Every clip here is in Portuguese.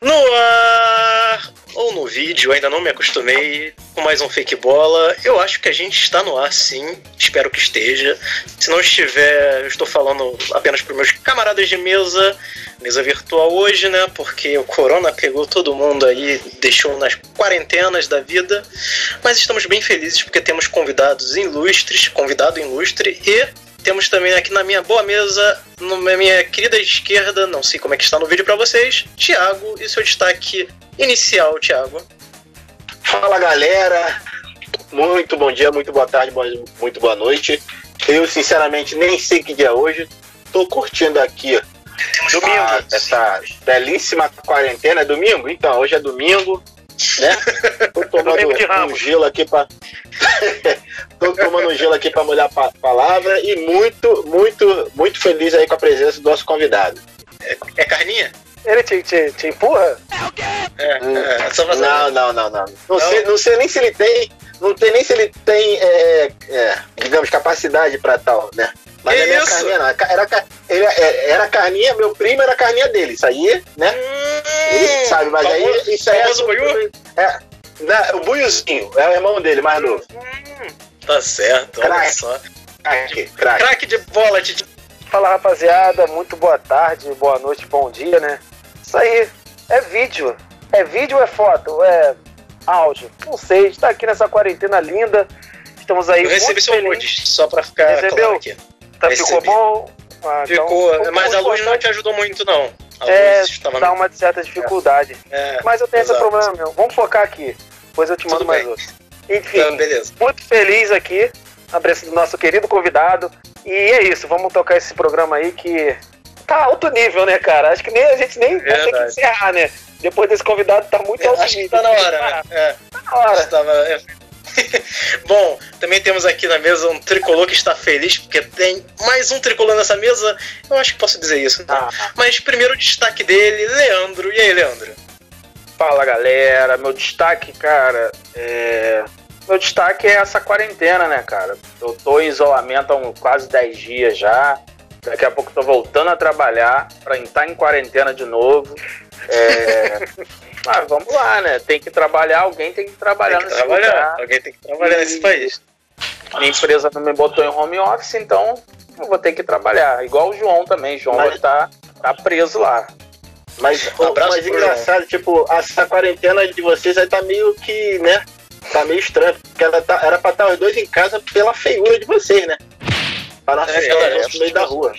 No ar ou no vídeo, ainda não me acostumei com mais um fake bola. Eu acho que a gente está no ar sim, espero que esteja. Se não estiver, eu estou falando apenas para meus camaradas de mesa, mesa virtual hoje, né? Porque o corona pegou todo mundo aí, deixou nas quarentenas da vida. Mas estamos bem felizes porque temos convidados ilustres, convidado ilustre e temos também aqui na minha boa mesa, na minha querida esquerda, não sei como é que está no vídeo para vocês, Thiago e seu destaque inicial, Thiago. Fala galera, muito bom dia, muito boa tarde, muito boa noite. Eu sinceramente nem sei que dia é hoje, tô curtindo aqui domingo. Essa belíssima quarentena. É domingo? Então, hoje é domingo, né? Tô tomando um gelo aqui para Tô tomando um gelo aqui para molhar a palavra e muito, muito, muito feliz aí com a presença do nosso convidado. É, é carninha? Ele te, te, te empurra? É o quê? É, hum, é, só não, não, não, não. Não, não. Sei, não sei nem se ele tem. Não tem nem se ele tem, é, é, digamos, capacidade para tal, né? Mas que não é carninha, não. Era, ele, é, era carninha, meu primo era carninha dele. Isso aí, né? Hum, ele sabe, mas famoso, aí. Isso aí é, é, não, o Buiuzinho, é o irmão dele, mais novo. Hum, tá certo, olha crack. só. Crack, crack. crack de bola, Titi. Fala rapaziada, muito boa tarde, boa noite, bom dia, né? Isso aí, é vídeo. É vídeo ou é foto? É áudio? Não sei, está aqui nessa quarentena linda. Estamos aí. Eu recebi seu nude, só pra ficar Recebeu? claro aqui. Tá, ficou bom? Ah, então, ficou, então, mas a luz não te ajudou muito, não. A é, dá uma certa dificuldade. É, mas eu tenho exato. esse problema, meu. Vamos focar aqui. Depois eu te mando Tudo mais outro. Enfim, então, muito feliz aqui na presença do nosso querido convidado. E é isso, vamos tocar esse programa aí que tá alto nível, né, cara? Acho que nem a gente nem vai ter que encerrar, né? Depois desse convidado tá muito é, alto acho nível. Que tá na hora, né? É. Tá na hora. Tava, é. Bom, também temos aqui na mesa um tricolor que está feliz porque tem mais um tricolor nessa mesa. Eu acho que posso dizer isso. Então. Ah. Mas primeiro o destaque dele, Leandro. E aí, Leandro? Fala galera, meu destaque, cara, é. Meu destaque é essa quarentena, né, cara? Eu tô em isolamento há quase 10 dias já. Daqui a pouco tô voltando a trabalhar para entrar em quarentena de novo. É... Mas vamos lá, né? Tem que trabalhar, alguém tem que trabalhar tem que nesse trabalhar. Lugar. Alguém tem que trabalhar e... nesse país. Minha empresa não me botou em home office, então eu vou ter que trabalhar. Igual o João também. João Mas... tá, tá preso lá. Mas, um mas engraçado, tipo, essa quarentena de vocês aí tá meio que, né? Tá meio estranho, porque ela tá, era pra estar os dois em casa pela feiura de vocês, né? Pra não assustar é, é, no meio da rua.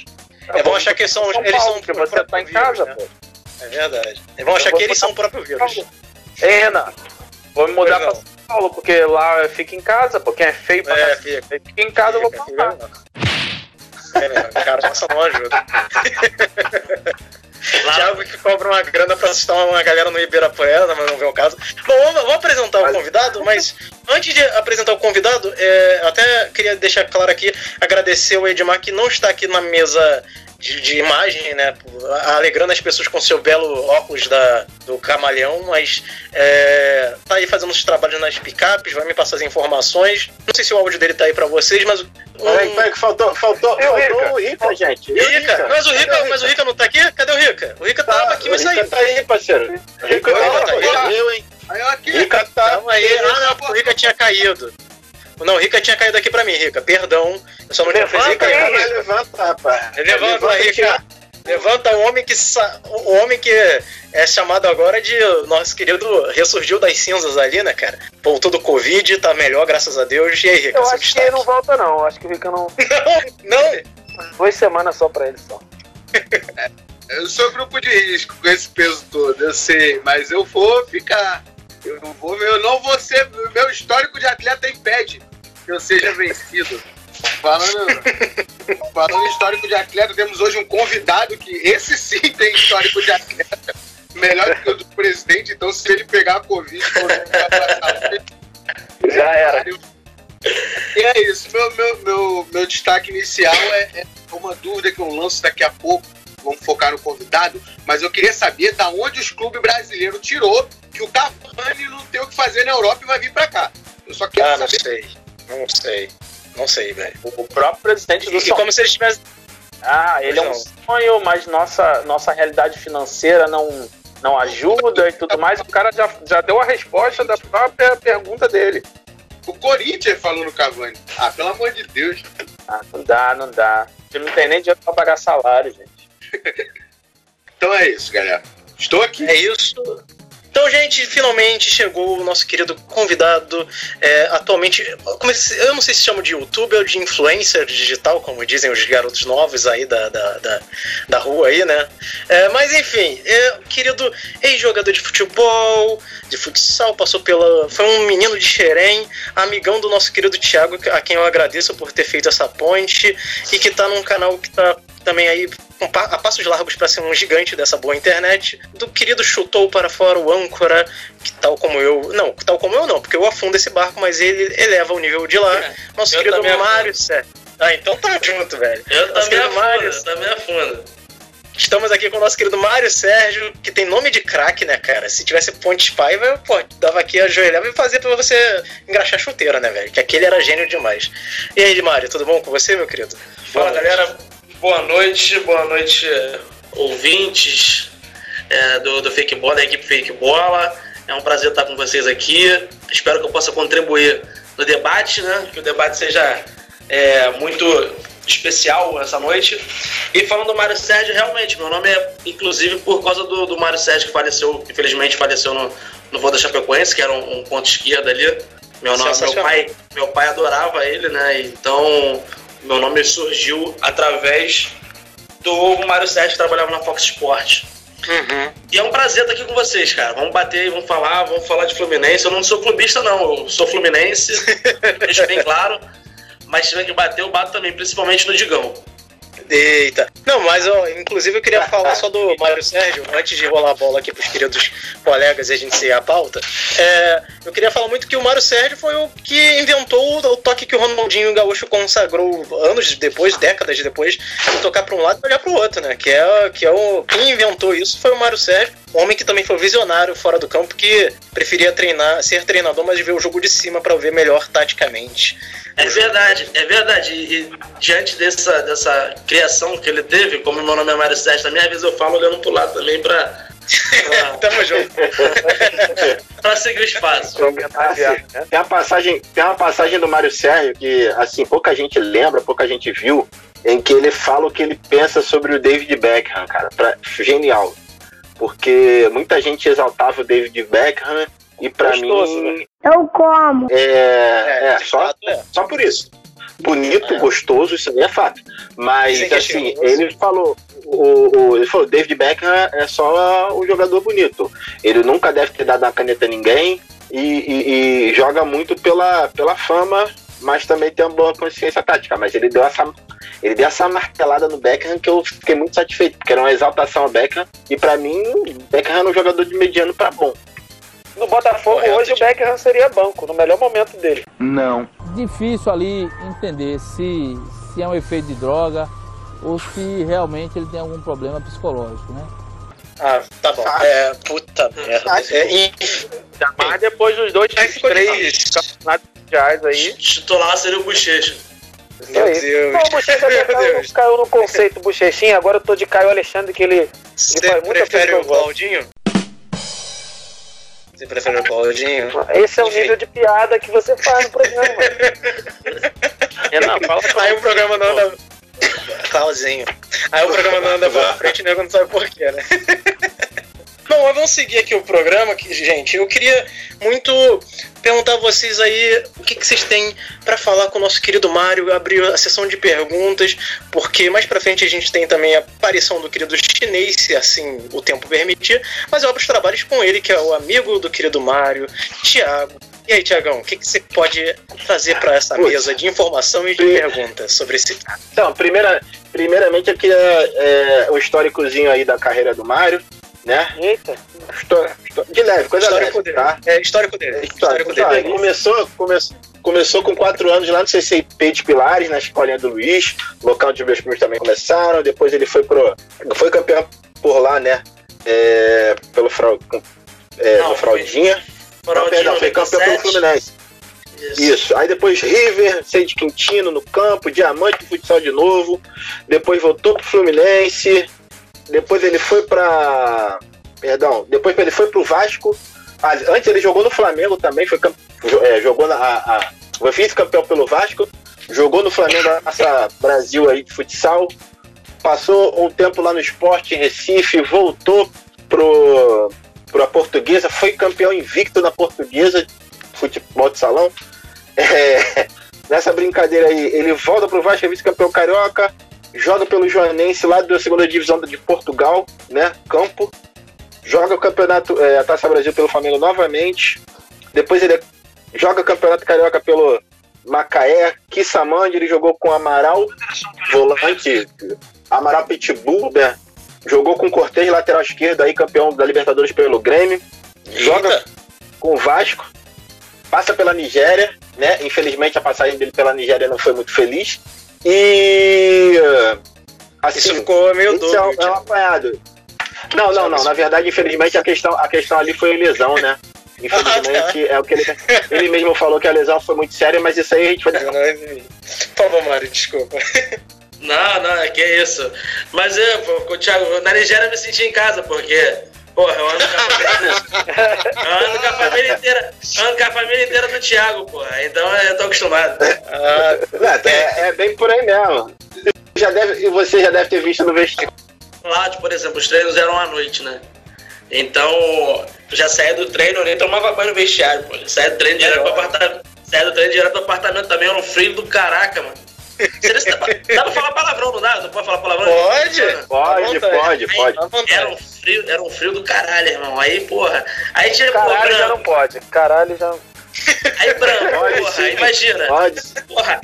É bom achar que são, eles são porque você tá em casa, né? pô. É verdade. É bom achar que eles são o próprio vírus. Ei, Renan, vou me mudar pra São Paulo, porque lá fica em casa, pô. Quem é feio pra é, fica. fica em casa, fica, eu vou falar. É, cara, passa não ajuda. Thiago que cobra uma grana pra assustar uma galera no Ibirapuera, mas não vê o caso. Bom, vamos, vamos apresentar o convidado, mas antes de apresentar o convidado, é, até queria deixar claro aqui, agradecer o Edmar que não está aqui na mesa de, de, imagem, né? Alegrando as pessoas com seu belo óculos da, do camaleão, mas é, tá aí fazendo os trabalhos nas picapes, vai me passar as informações. Não sei se o áudio dele tá aí pra vocês, mas. Um... Peraí, peraí, que faltou, faltou, faltou Rica. o Rica, gente. Rica. Rica. Mas, o Rica, mas o Rica não tá aqui? Cadê o Rica? O Rica tá, tava aqui, mas saiu. O Rica tá aí, parceiro. O Rica, o Rica tá aí. Eu, hein? Aí, aqui. Rica tá. Calma aí. Ah, não, o Rica tinha caído. Não, o Rica tinha caído aqui pra mim, Rica. Perdão. Eu só não tinha feito Rica. Levanta, rapaz. Levanta, Rica. Levanta o homem que o homem que é chamado agora de nosso querido ressurgiu das cinzas ali, né, cara? Voltou do Covid, tá melhor, graças a Deus. E aí, Rica? Eu acho destaque? que ele não volta, não. Acho que o Rica não. não, não. Duas semanas só pra ele só. eu sou grupo de risco com esse peso todo, eu sei, mas eu vou ficar. Eu não vou, eu não vou ser. Meu histórico de atleta impede que eu seja vencido. Falando, falando histórico de atleta, temos hoje um convidado que esse sim tem histórico de atleta. Melhor que o do presidente, então se ele pegar a Covid, já era. E é isso. Meu, meu, meu, meu destaque inicial é, é uma dúvida que eu lanço daqui a pouco. Vamos focar no convidado, mas eu queria saber da onde os clubes brasileiros tirou que o Cavani não tem o que fazer na Europa e vai vir para cá. Eu só quero ah, saber. Não sei. Não sei. Não velho. O próprio presidente do E como se eles tivessem. Ah, ele é um sonho, mas nossa, nossa realidade financeira não, não ajuda e tudo mais. O cara já, já deu a resposta da própria pergunta dele. O Corinthians falou no Cavani. Ah, pelo amor de Deus. Ah, não dá, não dá. Você não tem nem dinheiro pra pagar salário, gente. então é isso, galera. Estou aqui. É isso. Então, gente, finalmente chegou o nosso querido convidado. É, atualmente, eu não sei se chama de youtuber ou de influencer digital, como dizem os garotos novos aí da, da, da, da rua aí, né? É, mas enfim, é, querido ex-jogador de futebol, de futsal, passou pela. Foi um menino de Xerém, amigão do nosso querido Thiago, a quem eu agradeço por ter feito essa ponte, e que tá num canal que tá também aí a passos largos para ser um gigante dessa boa internet, do querido chutou para fora o âncora, que tal como eu, não, tal como eu não, porque eu afundo esse barco, mas ele eleva o nível de lá. É, Nosso querido Mário Sé. Ah, então tá junto, velho. Eu Nosso também afundo, Mário, eu também afundo. Estamos aqui com o nosso querido Mário Sérgio, que tem nome de craque, né, cara? Se tivesse Ponte Paiva, pô, dava aqui a joelhava e fazia pra você engraxar chuteira, né, velho? Que aquele era gênio demais. E aí, Mário, tudo bom com você, meu querido? Fala, galera. Boa noite, boa noite, ouvintes é, do, do Fake Bola, da equipe Fake Bola. É um prazer estar com vocês aqui. Espero que eu possa contribuir no debate, né? Que o debate seja é, muito especial essa noite. E falando do Mário Sérgio, realmente, meu nome é inclusive por causa do, do Mário Sérgio que faleceu, infelizmente faleceu no, no voo da Chapecoense, que era um, um ponto esquerda ali. Meu, nome, meu, pai, meu pai adorava ele, né? Então meu nome surgiu através do Mário Sérgio, que trabalhava na Fox Sports. Uhum. E é um prazer estar aqui com vocês, cara. Vamos bater, vamos falar, vamos falar de Fluminense. Eu não sou clubista, não. Eu sou Fluminense, deixa bem claro. Mas se tiver que bater, eu bato também, principalmente no Digão. Eita. Não, mas ó, inclusive eu queria falar só do Mário Sérgio, antes de rolar a bola aqui pros queridos colegas e a gente seguir a pauta. É, eu queria falar muito que o Mário Sérgio foi o que inventou o toque que o Ronaldinho Gaúcho consagrou anos depois, décadas depois, de tocar para um lado e olhar para o outro, né? Que é, que é o. Quem inventou isso foi o Mário Sérgio, homem que também foi visionário fora do campo, que preferia treinar, ser treinador, mas ver o jogo de cima para ver melhor taticamente. É verdade, é verdade. E, e, diante dessa, dessa criação que ele teve, como meu nome é Mário Sérgio, na minha vez eu falo olhando pro lado também pra. Tamo junto. pra seguir o espaço. Tem uma passagem, tem uma passagem do Mário Sérgio que assim, pouca gente lembra, pouca gente viu, em que ele fala o que ele pensa sobre o David Beckham, cara. Pra, genial. Porque muita gente exaltava o David Beckham e para mim. Né? Eu como. É, é, é só, é. só por isso. Bonito, é. gostoso, isso aí é fato. Mas, assim, ele falou. O, o, ele falou, David Beckham é só um jogador bonito. Ele nunca deve ter dado uma caneta a ninguém e, e, e joga muito pela, pela fama mas também tem uma boa consciência tática. Mas ele deu essa, ele deu essa martelada no Beckham que eu fiquei muito satisfeito, porque era uma exaltação ao Beckham. E para mim, Beckham era um jogador de mediano para bom. No Botafogo Correto, hoje o Beckham seria banco, no melhor momento dele. Não. Difícil ali entender se, se é um efeito de droga ou se realmente ele tem algum problema psicológico, né? Ah, tá bom. É, puta merda. É, Mas depois dos dois, três campeonatos mundiais aí. Titular seria o Bochecha. Meu Deus. Não, o Bochecha até caiu, caiu no conceito Bochechinha, agora eu tô de Caio Alexandre, que ele, Você ele faz muita prefere o Claudinho? Você prefere o Claudinho? Esse é o nível de piada que você faz no programa. Renan, fala pra Aí o programa não anda. Claudinho. Aí o programa não anda pra frente e nego não sabe porquê, né? Bom, vamos seguir aqui o programa, gente. Eu queria muito perguntar a vocês aí o que, que vocês têm para falar com o nosso querido Mário, abrir a sessão de perguntas, porque mais para frente a gente tem também a aparição do querido chinês, se assim o tempo permitir, mas eu abro os trabalhos com ele, que é o amigo do querido Mário, Tiago. E aí, Tiagão, o que, que você pode trazer para essa mesa de informação e de perguntas sobre esse Então, primeira, primeiramente eu queria é, um históricozinho aí da carreira do Mário né? Eita. História, de leve, coisa histórico leve, dele. tá? É, histórico dele. É, histórico, histórico dele. Começou, começou, começou com quatro anos lá no CCP de Pilares, na escolinha do Luiz, local onde meus primos também começaram. Depois ele foi pro. Foi campeão por lá, né? É, pelo frau, é, Não. Fraldinha. Não, perdão, foi campeão pelo Fluminense. Isso. Isso. Aí depois River, Sede Quintino no campo, Diamante Futsal de novo. Depois voltou pro Fluminense. Depois ele foi pra. Perdão. Depois ele foi pro Vasco. Ah, antes ele jogou no Flamengo também, foi é, jogou na. A, a, foi vice-campeão pelo Vasco. Jogou no Flamengo essa Brasil aí de futsal. Passou um tempo lá no esporte em Recife, voltou pro, pro a portuguesa, foi campeão invicto na portuguesa, futebol de salão. É, nessa brincadeira aí, ele volta pro Vasco, é vice-campeão carioca, joga pelo Joanense lá da segunda divisão de Portugal, né? Campo. Joga o campeonato, é, a Taça Brasil pelo Flamengo novamente. Depois ele joga o campeonato carioca pelo Macaé, Kissamand, ele jogou com Amaral, volante, Amaral Pitbull, né? Jogou com Cortez, lateral esquerdo, aí campeão da Libertadores pelo Grêmio. Joga Eita. com o Vasco, passa pela Nigéria, né? Infelizmente a passagem dele pela Nigéria não foi muito feliz. E. Assim, Isso ficou meio doido. É, é um apanhado. Não, não, não. Na verdade, infelizmente, a questão, a questão ali foi lesão, né? Infelizmente, é o que ele, ele mesmo falou que a lesão foi muito séria, mas isso aí a gente vai. Não, não, Por favor, Mário, desculpa. Não, não, é que é isso. Mas eu, pô, Thiago, na Nigéria eu me senti em casa, porque, porra, eu ando com a família, eu ando com a família inteira, ando com a família inteira do Thiago, porra. Então eu tô acostumado. Ah, é, é, bem por aí mesmo. Já deve, você já deve ter visto no vestido. Lá, por exemplo, os treinos eram à noite, né? Então, já saía do treino, nem tomava banho no vestiário, pô. Saía do treino direto pro apartamento. Saía do treino direto pro apartamento também, era um frio do caraca, mano. Dá pra falar palavrão, não dá? Não pode falar palavrão? Pode, pode, pode, pode. Era um frio, era um frio do caralho, irmão. Aí, porra. Aí tinha Caralho já não pode. Caralho já. Aí branco, pode, porra, sim. imagina. Pode. Porra,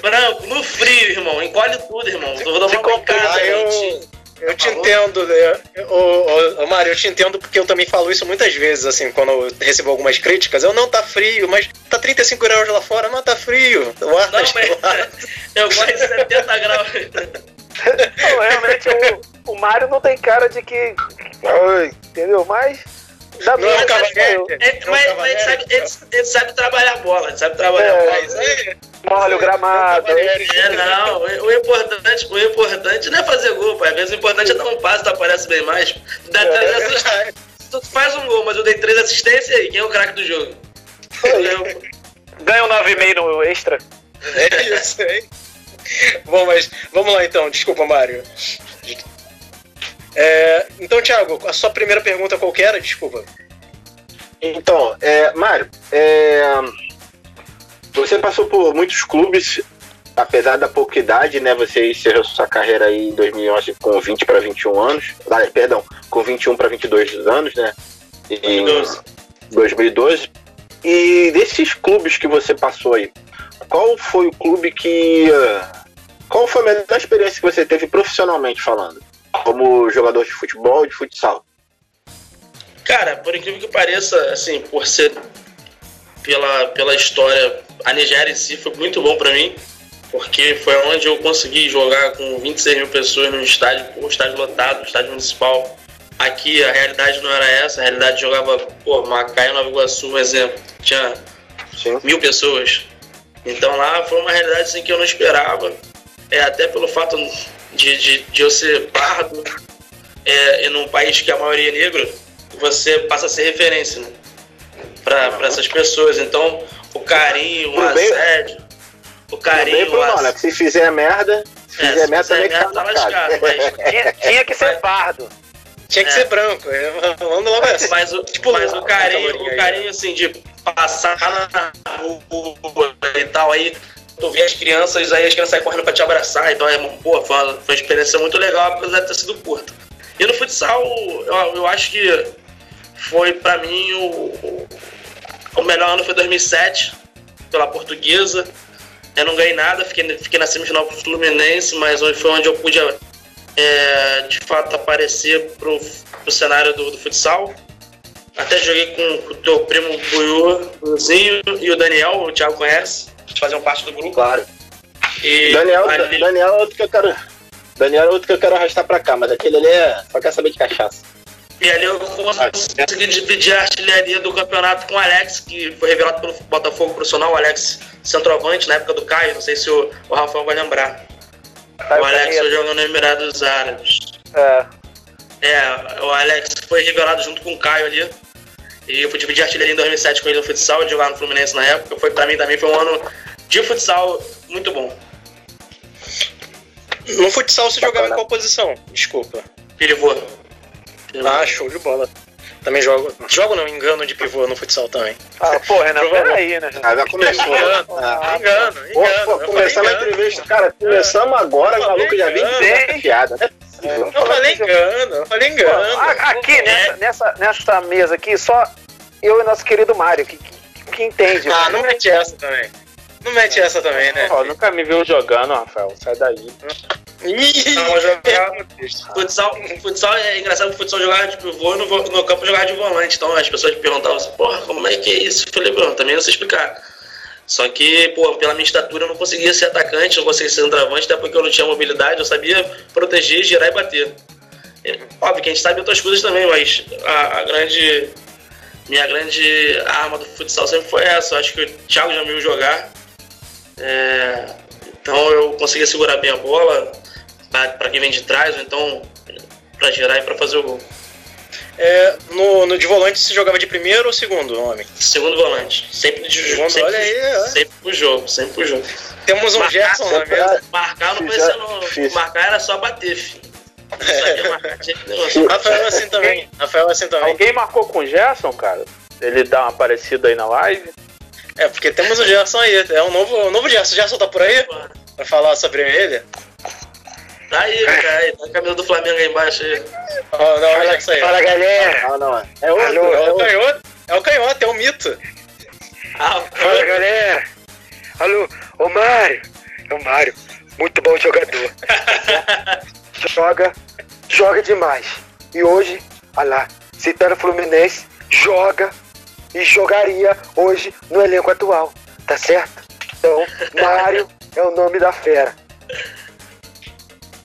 branco, no frio, irmão. Encolhe tudo, irmão. Vou dar uma casa, eu... Eu te entendo, né? ô, ô, Mário, eu te entendo porque eu também falo isso muitas vezes, assim, quando eu recebo algumas críticas. Eu não tá frio, mas tá 35 graus lá fora, não tá frio. O ar não, tá mas, eu gosto de 70 graus. Não, realmente o, o Mário não tem cara de que. Entendeu? Mas da não é um cavaleiro. É, mas, mas ele, sabe, ele, ele, sabe trabalhar bola, ele sabe trabalhar é, bola. Isso aí. Molha o gramado. É, não. O, importante, o importante não é fazer gol, pai. Às vezes o importante é dar um passo, tu aparece bem mais. Tu, dá é. três tu faz um gol, mas eu dei três assistências aí. Quem é o craque do jogo? Ganha um 9,5 no extra. É isso aí. Bom, mas vamos lá então. Desculpa, Mário. É, então, Thiago, a sua primeira pergunta qual era? Desculpa. Então, é, Mário, é, você passou por muitos clubes, apesar da pouca idade, né? Você encerrou sua carreira aí em 2011 com 20 para 21 anos. Ah, perdão, com 21 para 22 anos, né? Em 2012. 2012. E desses clubes que você passou aí, qual foi o clube que. Qual foi a melhor experiência que você teve profissionalmente falando? Como jogador de futebol e de futsal? Cara, por incrível que pareça, assim, por ser pela, pela história, a Nigéria em si foi muito bom para mim, porque foi onde eu consegui jogar com 26 mil pessoas no estádio, o estádio lotado, o estádio municipal. Aqui a realidade não era essa, a realidade jogava, pô, Macaé, Nova Iguaçu, um exemplo, tinha Sim. mil pessoas. Então lá foi uma realidade assim, que eu não esperava, é, até pelo fato de, de, de eu ser pardo é, num país que a maioria é negro, você passa a ser referência né? para essas pessoas. Então, o carinho, o assédio, o carinho. o assédio. Né? Se fizer merda, se é, fizer se merda, também merda, tá lascado. Mas... tinha, tinha que ser pardo. Tinha que é. ser branco. É, vamos logo essa. Mas, o, tipo, mas o carinho, o carinho assim, de passar na rua e tal, aí tu vê as crianças, aí as crianças saem correndo pra te abraçar, então é, pô, foi uma, foi uma experiência muito legal, apesar de ter sido curta. E no futsal, eu, eu acho que foi para mim o, o melhor ano foi 2007, pela portuguesa. Eu não ganhei nada, fiquei, fiquei na semifinal pro Fluminense, mas foi onde eu pude é, de fato aparecer pro, pro cenário do, do futsal. Até joguei com o teu primo Buiu, e o Daniel, o Thiago conhece faziam parte do grupo. Claro. E Daniel, ali... Daniel é outro que eu quero. Daniel é outro que eu quero arrastar pra cá, mas aquele ali é. só quer saber de cachaça. E ali eu consegui dividir a artilharia do campeonato com o Alex, que foi revelado pelo Botafogo profissional, o Alex centroavante, na época do Caio, não sei se o, o Rafael vai lembrar. Caio o Alex foi jogando no Emirados Árabes. É. É, o Alex foi revelado junto com o Caio ali. E eu fui dividir artilharia em 2007 com ele no futsal, de jogar no Fluminense na época. Foi, pra mim também foi um ano de futsal muito bom. No futsal você jogava em qual posição? Desculpa. Pivô. Ah, show de bola. Também jogo. Jogo não, engano de pivô no futsal também. Ah, pô, Renan, peraí, né? Ah, já começou. engano, ah, engano, engano. Pô, começando a entrevista, cara, começamos agora, o maluco já vem bem piada, né? Eu falei engano, eu falei engano. Aqui, nessa, nessa, nessa mesa aqui, só eu e nosso querido Mário, que, que, que entende. Ah, não mete essa também. Não mete essa também, né? Ó, nunca me viu jogando, Rafael. Sai daí. Não, jogar futsal, futsal é engraçado que futsal jogar de pivô no, no campo jogar de volante. Então as pessoas perguntavam assim, porra, como é que é isso? Eu falei, Bruno, também não sei explicar. Só que, pô, pela minha estatura eu não conseguia ser atacante, não conseguia ser centroavante, até porque eu não tinha mobilidade, eu sabia proteger, girar e bater. É, óbvio que a gente sabe outras coisas também, mas a, a grande. Minha grande arma do futsal sempre foi essa. Acho que o Thiago já me viu jogar. É, então eu conseguia segurar bem a bola para quem vem de trás, ou então para girar e para fazer o gol. É, no, no de volante você jogava de primeiro ou segundo homem? Segundo volante. Sempre de jogo. Sempre, olha aí, é. sempre pro jogo, sempre pro jogo. Temos um marcar, Gerson lá mesmo. Marcar não precisa não. Marcar era só bater, filho. É. Rafael assim também. Rafael assim também. Alguém marcou com o Gerson, cara? Ele dá uma parecida aí na live? É, porque temos o Gerson aí. É um novo, um novo Gerson. O Gerson tá por aí? Vai falar sobre ele? Tá aí, cara. Aí, tá o camisa do Flamengo aí embaixo aí. Oh, não, olha isso aí. Fala, galera. Não, não. É outro. Alô, é, o canhoto. É o canhoto, é o mito. Ah, Fala, galera. Alô, ô Mário. É o Mário. Muito bom jogador. joga, joga demais. E hoje, olha lá, citando o Fluminense, joga e jogaria hoje no elenco atual, tá certo? Então, Mário é o nome da fera.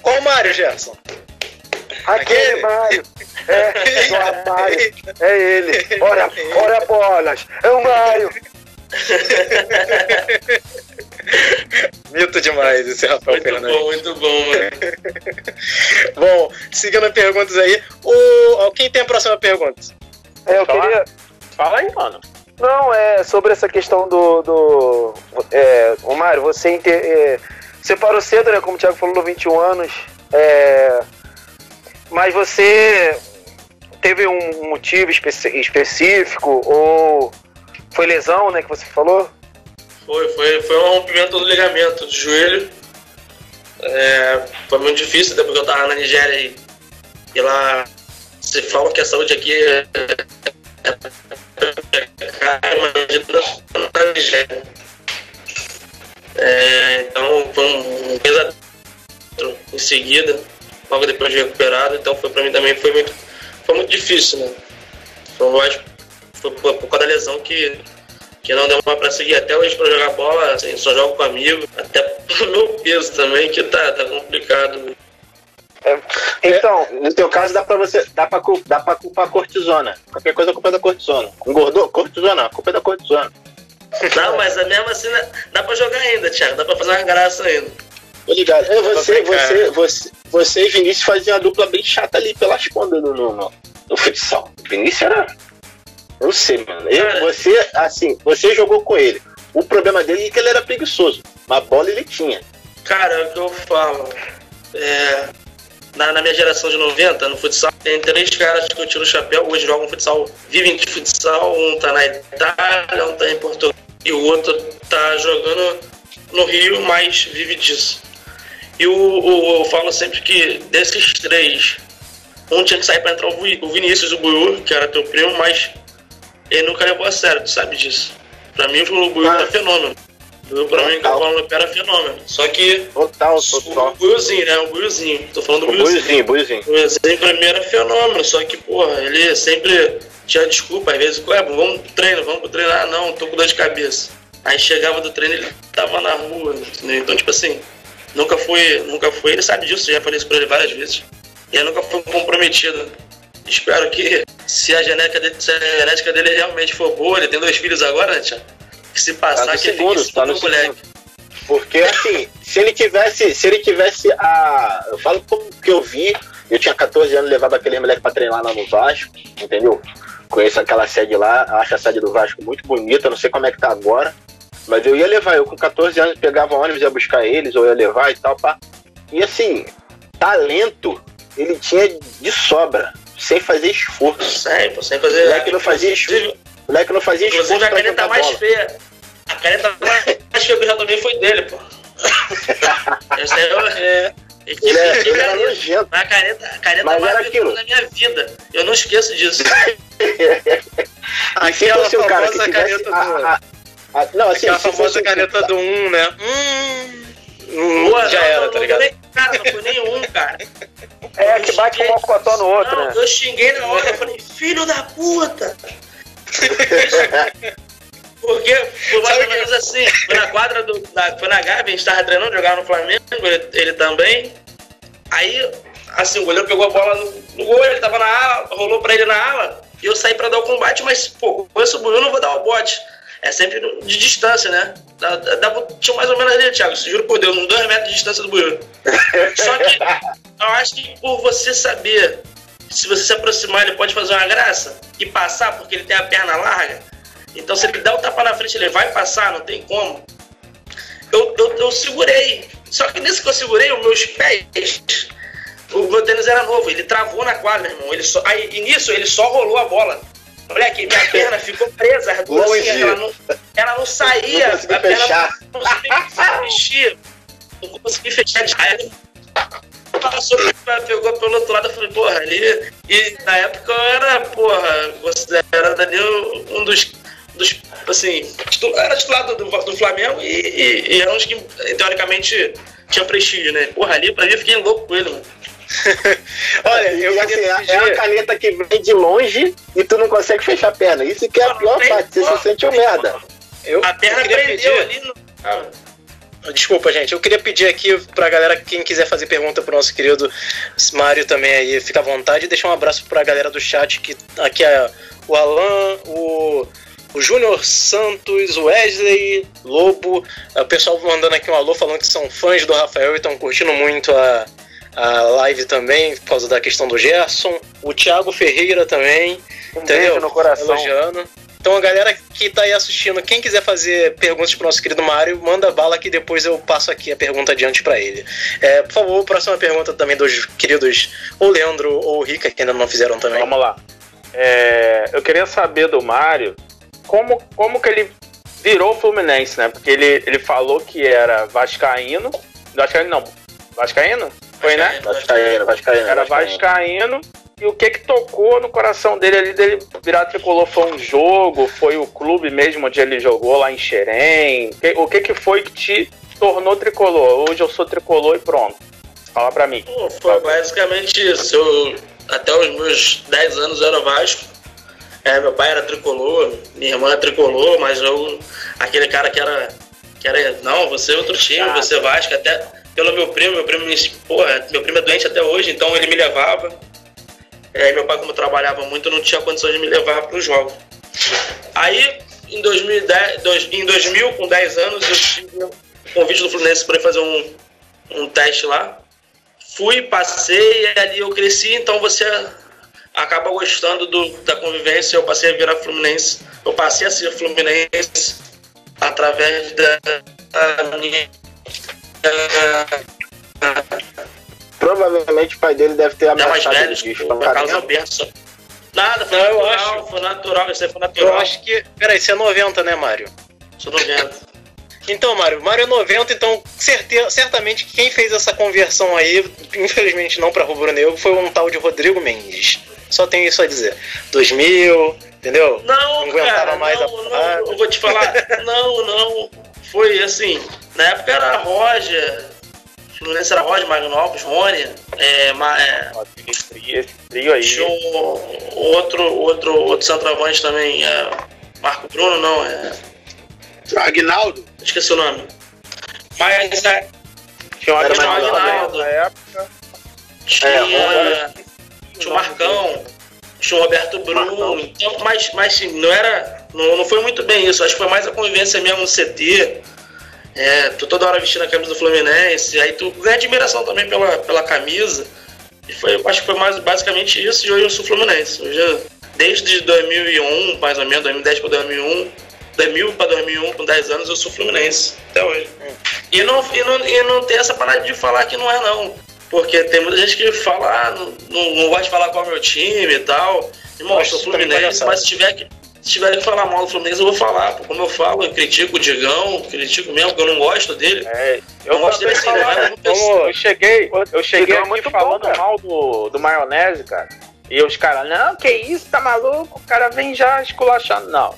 Qual Mário, Gerson? Aquele, Aquele? Mário. É, só Mário. É ele. Ora, ora bolas. É o Mário. Mito demais esse Rafael muito Fernandes. Bom, muito bom, mano. bom, seguindo perguntas aí. O... Quem tem a próxima pergunta? É, eu queria. Fala aí, mano. Não, é sobre essa questão do. do é, o Mário, você, inter, é, você parou cedo, né? Como o Thiago falou, 21 anos. É, mas você teve um motivo específico ou foi lesão, né? Que você falou? Foi, foi, foi um rompimento do ligamento do joelho. É, foi muito difícil, até porque eu tava na Nigéria e, e lá se fala que a saúde aqui é é, então foi um pesadelo em seguida, logo depois de recuperado, então foi para mim também foi muito, foi muito difícil, né? Foi, mais, foi por, por causa da lesão que, que não deu mais para seguir até hoje para jogar bola, assim, só jogo com amigo, até pelo meu peso também, que tá, tá complicado. É, então, no teu caso dá pra você. Dá pra, dá pra culpar a cortisona. Qualquer coisa a culpa é da cortisona. Engordou? Cortisona, culpa é da cortisona. Não, mas a mesma assim dá pra jogar ainda, Thiago. Dá pra fazer uma graça ainda. Tô ligado. É, você, você, você, você e Vinícius faziam uma dupla bem chata ali pelas pontas no, no, no futsal. Vinícius era. Não sei, mano. Eu, você, assim, você jogou com ele. O problema dele é que ele era preguiçoso. Mas bola ele tinha. Cara, é o que eu falo. É, na, na, minha geração de 90, no futsal, tem três caras que eu tiro o chapéu, hoje jogam futsal, vivem de futsal, um tá na Itália, um tá em Portugal, e o outro tá jogando no Rio, mas vive disso. E o, o, eu falo sempre que desses três, um tinha que sair para entrar o Vinícius, o Buiu, que era teu primo, mas ele nunca levou a sério, tu sabe disso. Pra mim o Buiu ah. é fenômeno. Eu, pra mim, o era fenômeno. Só que. Total, total. O Buiuzinho, né? O Buiuzinho. Tô falando do Buiuzinho. Buiuzinho, O Buiuzinho pra mim era fenômeno. Só que, porra, ele sempre tinha desculpa. Às vezes, ué, vamos pro treino, vamos pro treino. Ah, não, tô com dor de cabeça. Aí chegava do treino ele tava na rua. Entendeu? Então, tipo assim, nunca foi. Nunca foi. Ele sabe disso, já falei isso pra ele várias vezes. E ele nunca foi comprometido. Espero que, se a, genética dele, se a genética dele realmente for boa, ele tem dois filhos agora, né, Tia? Que se passar, tá que segundo, fique tá no moleque. Porque assim, se ele tivesse, se ele tivesse a. Eu falo como que eu vi, eu tinha 14 anos, levava aquele moleque pra treinar lá no Vasco, entendeu? Conheço aquela sede lá, acho a sede do Vasco muito bonita, não sei como é que tá agora. Mas eu ia levar, eu com 14 anos pegava ônibus, ia buscar eles, ou ia levar e tal, pá. E assim, talento ele tinha de sobra, sem fazer esforço. Sempre, sem fazer. O moleque não fazia esforço. O moleque não fazia esforço. Inclusive, a caneta mais bola. feia. A caneta mais feia que eu já tomei foi dele, pô. Esse aí é. Ele, é, ele era nojento. A caneta, a caneta Mas mais aquilo. na minha vida. Eu não esqueço disso. Aquela famosa cara que caneta do. A, a, não, assim, Aquela famosa caneta do 1, um, né? Hum. Hum, Boa, já não, era, não, tá ligado? Nem, cara, não foi nenhum, cara. É, que bate um mocotó no outro, não, né? Eu xinguei na hora, eu falei, filho da puta! Porque foi mais ou menos assim, foi na quadra do. Na, foi na Gávea, a gente tava treinando, jogava no Flamengo, ele, ele, também. Aí, assim, o goleiro pegou a bola no, no, gol, ele tava na ala, rolou pra ele na ala, e eu saí pra dar o combate, mas, pô, com esse eu não vou dar o bote é sempre de distância, né? Dá, dá, tinha mais ou menos ali, Thiago, juro por Deus, uns dois metros de distância do bueiro. Só que eu acho que por você saber se você se aproximar, ele pode fazer uma graça e passar porque ele tem a perna larga. Então, se ele dá o tapa na frente, ele vai passar, não tem como. Eu, eu, eu segurei. Só que nesse que eu segurei, os meus pés, o meu tênis era novo, ele travou na quadra, irmão. Ele só, aí, e nisso, ele só rolou a bola. Moleque, minha perna ficou presa, assim, ela não, ela não saía. Não consegui fechar. Não consegui mexer. Não consegui fechar de raiva. Passou, pegou pelo outro lado, eu falei, porra, ali. E na época eu era, porra, considerado ali um dos, dos assim, era titular do, do Flamengo e, e, e era uns que, teoricamente, tinha prestígio, né? Porra, ali pra mim eu fiquei louco com ele, mano. Olha, eu assim, pedir... é a caneta que vem de longe e tu não consegue fechar a perna. Isso que é a pior parte, você se sente um merda. Eu, a perna eu prendeu pedir... ali no. Ah. Desculpa, gente. Eu queria pedir aqui pra galera, quem quiser fazer pergunta pro nosso querido Mário também aí, fica à vontade. Deixar um abraço pra galera do chat, que aqui é o Alan, o, o Júnior Santos, o Wesley, Lobo, o pessoal mandando aqui um alô falando que são fãs do Rafael e estão curtindo muito a, a live também, por causa da questão do Gerson. O Thiago Ferreira também. Um entendeu? beijo no coração. Elogiando. Então a galera que tá aí assistindo, quem quiser fazer perguntas pro nosso querido Mário, manda bala que depois eu passo aqui a pergunta adiante para ele. É, por favor, próxima pergunta também dos queridos ou Leandro ou Rica, que ainda não fizeram também. Vamos lá. É, eu queria saber do Mário como, como que ele virou Fluminense, né? Porque ele, ele falou que era vascaíno. Vascaíno não, vascaíno? Foi, né? Vascaíno, Vascaíno. Era Vascaíno. E o que que tocou no coração dele ali dele virar tricolor? Foi um jogo? Foi o clube mesmo onde ele jogou lá em Xerém? O que que foi que te tornou tricolor? Hoje eu sou tricolor e pronto. Fala pra mim. Pô, foi basicamente isso. Eu, até os meus 10 anos eu era Vasco. É, meu pai era tricolor, minha irmã é tricolor, mas eu, aquele cara que era, que era, não, você é outro time, ah. você é Vasco, até, pelo meu primo, meu primo, porra, meu primo é doente até hoje, então ele me levava. É, meu pai, como trabalhava muito, não tinha condições de me levar para os jogos. Aí, em 2010, dois, em 2000, com 10 anos, eu tive o convite do Fluminense para fazer um, um teste lá. Fui, passei, e ali eu cresci, então você acaba gostando do, da convivência. Eu passei a virar Fluminense, eu passei a ser Fluminense através da, da minha Provavelmente o pai dele deve ter abraçado mais velho, bicho, o Carlos Alberto. Nada, foi não, natural, eu acho, foi natural, isso aí foi natural. Eu acho que. Peraí, você é 90, né, Mário? Sou 90. Então, Mário, Mário é 90, então certe, certamente quem fez essa conversão aí, infelizmente não para Rubro Negro, foi um tal de Rodrigo Mendes. Só tenho isso a dizer. 2000, entendeu? Não, não aguentava cara, mais não, a não, eu vou te falar, não, não. Foi assim, na época era Roger, Fluminense era Roger, Magnópolis, Rony, é, ma, é, esse trio aí. Tinha um, outro, outro, outro centroavante também, é, Marco Bruno, não, é. Agnaldo? Esqueci o nome. Mas é, tinha o Agnaldo, na época. Tinha, é, tinha o Marcão. tinha o Roberto Bruno, então, mas, mas não era. Não, não foi muito bem isso. Acho que foi mais a convivência mesmo no CT. É, tu toda hora vestindo a camisa do Fluminense, aí tu ganha admiração também pela, pela camisa. E foi, acho que foi mais basicamente isso, e hoje eu sou Fluminense. Hoje, desde 2001, mais ou menos, 2010 para 2001, 2000 para 2001, com 10 anos, eu sou Fluminense, até hoje. E não, e, não, e não tem essa parada de falar que não é, não. Porque tem muita gente que fala, ah, não, não, não gosta de falar qual é o meu time e tal. Irmão, eu sou Fluminense, mas se tiver que se tiver que falar mal do Fluminense, eu vou falar. Pô. Como eu falo, eu critico o Digão, critico mesmo, porque eu não gosto dele. É, eu não gosto dele assim, né? Eu cheguei, eu cheguei aqui muito falando bom, mal do, do maionese, cara. E os caras, não, que isso, tá maluco? O cara vem já esculachando. Não.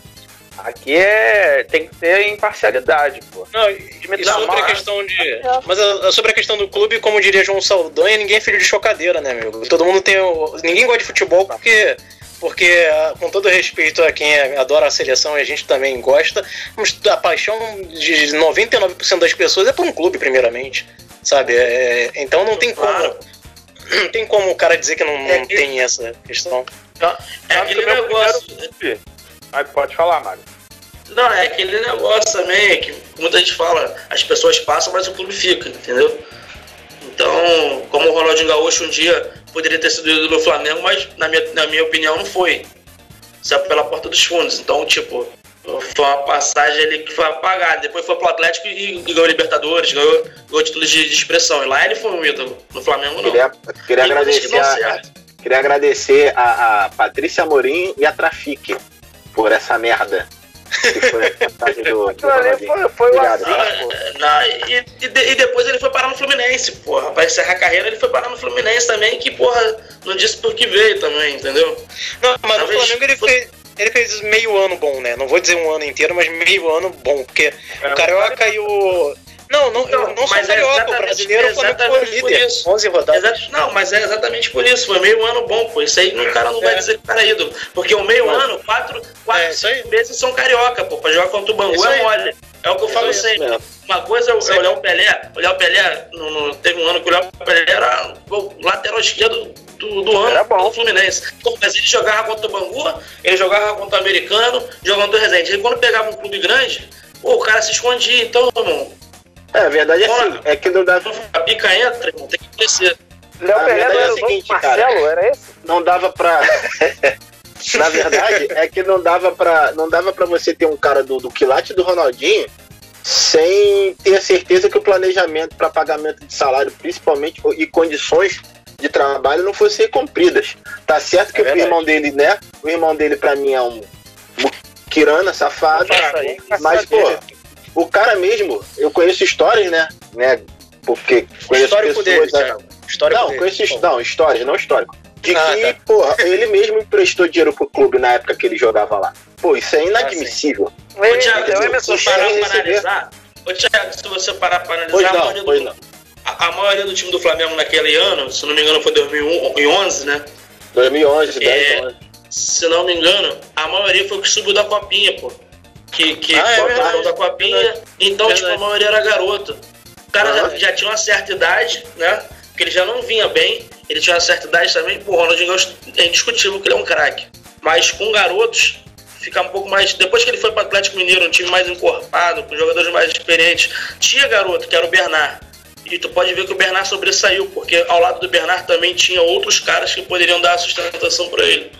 Aqui é. tem que ter imparcialidade, pô. Não, e sobre a questão de. Mas a, sobre a questão do clube, como diria João Saldanha, ninguém é filho de chocadeira, né, amigo? Todo mundo tem. Ninguém gosta de futebol porque porque, ah, com todo respeito a quem adora a seleção e a gente também gosta, a paixão de 99% das pessoas é por um clube, primeiramente, sabe? É, então não tem como. Não tem como o cara dizer que não, não é que... tem essa questão. Não, é aquele negócio. Mas pode falar, Mário. Não, é aquele negócio também que muita gente fala, as pessoas passam, mas o clube fica, entendeu? Então, como o Ronaldinho Gaúcho um dia poderia ter sido ídolo do Flamengo, mas na minha, na minha opinião não foi. Saiu pela porta dos fundos. Então, tipo, foi uma passagem ali que foi apagada. Depois foi pro Atlético e, e ganhou Libertadores, ganhou, ganhou títulos de, de, expressão. E lá ele foi um ídolo. No Flamengo não. Queria, queria agradecer, a, queria agradecer a, a Patrícia Amorim e a Trafique por essa merda foi do. Aquilo ali foi, foi o assim, e, e, depois ele foi parar no Fluminense, porra. Pra encerrar a carreira, ele foi parar no Fluminense também, que, porra, não disse por que veio também, entendeu? Não, mas Talvez, no Flamengo ele fez. Ele fez meio ano bom, né? Não vou dizer um ano inteiro, mas meio ano bom. Porque é, o Carioca e o, não, não, não, não sou é carioca, o brasileiro Flamengo foi líder. 11 rodadas. não, mas é exatamente por isso. Foi meio ano bom, pô. Isso aí o cara não vai é. dizer que o cara é ídolo. Porque o meio ano, quatro, quatro é, meses são carioca, pô. Pra jogar contra o Bangu é mole. É o que eu falo isso sempre. Mesmo. Uma coisa é olhar o Pelé. Olhar o Pelé, no, no, teve um ano que o Léo Pelé era o lateral esquerdo do, do ano era bom. do Fluminense. Mas ele jogava contra o Bangu, ele jogava contra o Americano, jogando do Resende. E quando pegava um clube grande, pô, o cara se escondia. Então, irmão, é, a verdade é assim, é que não dá. A pica entra, irmão, tem que descer. Léo Pelé não era é o seguinte, Marcelo, cara, era esse? Não dava pra. Na verdade, é que não dava pra, não dava pra você ter um cara do, do quilate do Ronaldinho sem ter a certeza que o planejamento para pagamento de salário, principalmente, e condições de trabalho não fossem cumpridas. Tá certo que é o irmão dele, né? O irmão dele, para mim, é um Kirana, safado. Mas, pô, o cara mesmo, eu conheço histórias, né? né porque conheço histórico pessoas. Dele, né? Histórico não, dele, conheço não, histórias, não histórico. De ah, que, tá. porra, ele mesmo emprestou dinheiro pro clube na época que ele jogava lá. Pô, isso é inadmissível. Ah, Ô, Thiago, se você parar pra analisar. Ô, Thiago, se você parar pra analisar, pois não, a, maioria pois do, não. A, a, maioria do time do Flamengo naquele ano, se não me engano, foi 2011, né? 2011, 10, é, 11. Se não me engano, a maioria foi o que subiu da copinha, pô que, que ah, é da copinha. Então, verdade. tipo, a maioria era garoto. O cara ah, já, já, tinha uma certa idade, né? Porque ele já não vinha bem. Ele tinha uma certa idade também. Pô, o Ronaldinho é indiscutível que ele é um craque. Mas com garotos, fica um pouco mais. Depois que ele foi para o Atlético Mineiro, um time mais encorpado, com jogadores mais experientes, tinha garoto, que era o Bernard. E tu pode ver que o Bernard sobressaiu, porque ao lado do Bernard também tinha outros caras que poderiam dar sustentação para ele.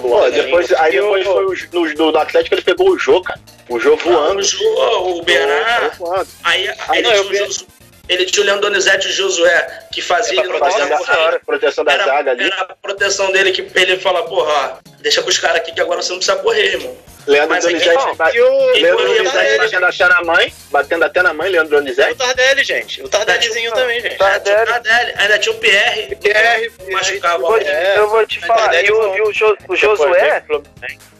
Pô, depois, aí depois foi o, no, no Atlético ele pegou o Jô, cara. O Jô voando. O Jô, o Bernard. Aí, aí não, ele, tinha ele tinha o Leandro Donizete e o Josué, que fazia ele proteção, da, proteção da era, zaga ali. Era a proteção dele que ele fala, porra, ó, deixa com os caras aqui que agora você não precisa correr, irmão. Leandro Mas Donizete, aqui, bate, Leandro Donizete batendo até na mãe, batendo até na mãe, Leandro Donizete. O Tardelli, gente. O Tardellizinho também, gente. Tardelli. Tardelli. Ainda tinha o PR. PR. Machucava. Eu, é, eu vou te falar. E o, e o, jo, o Josué,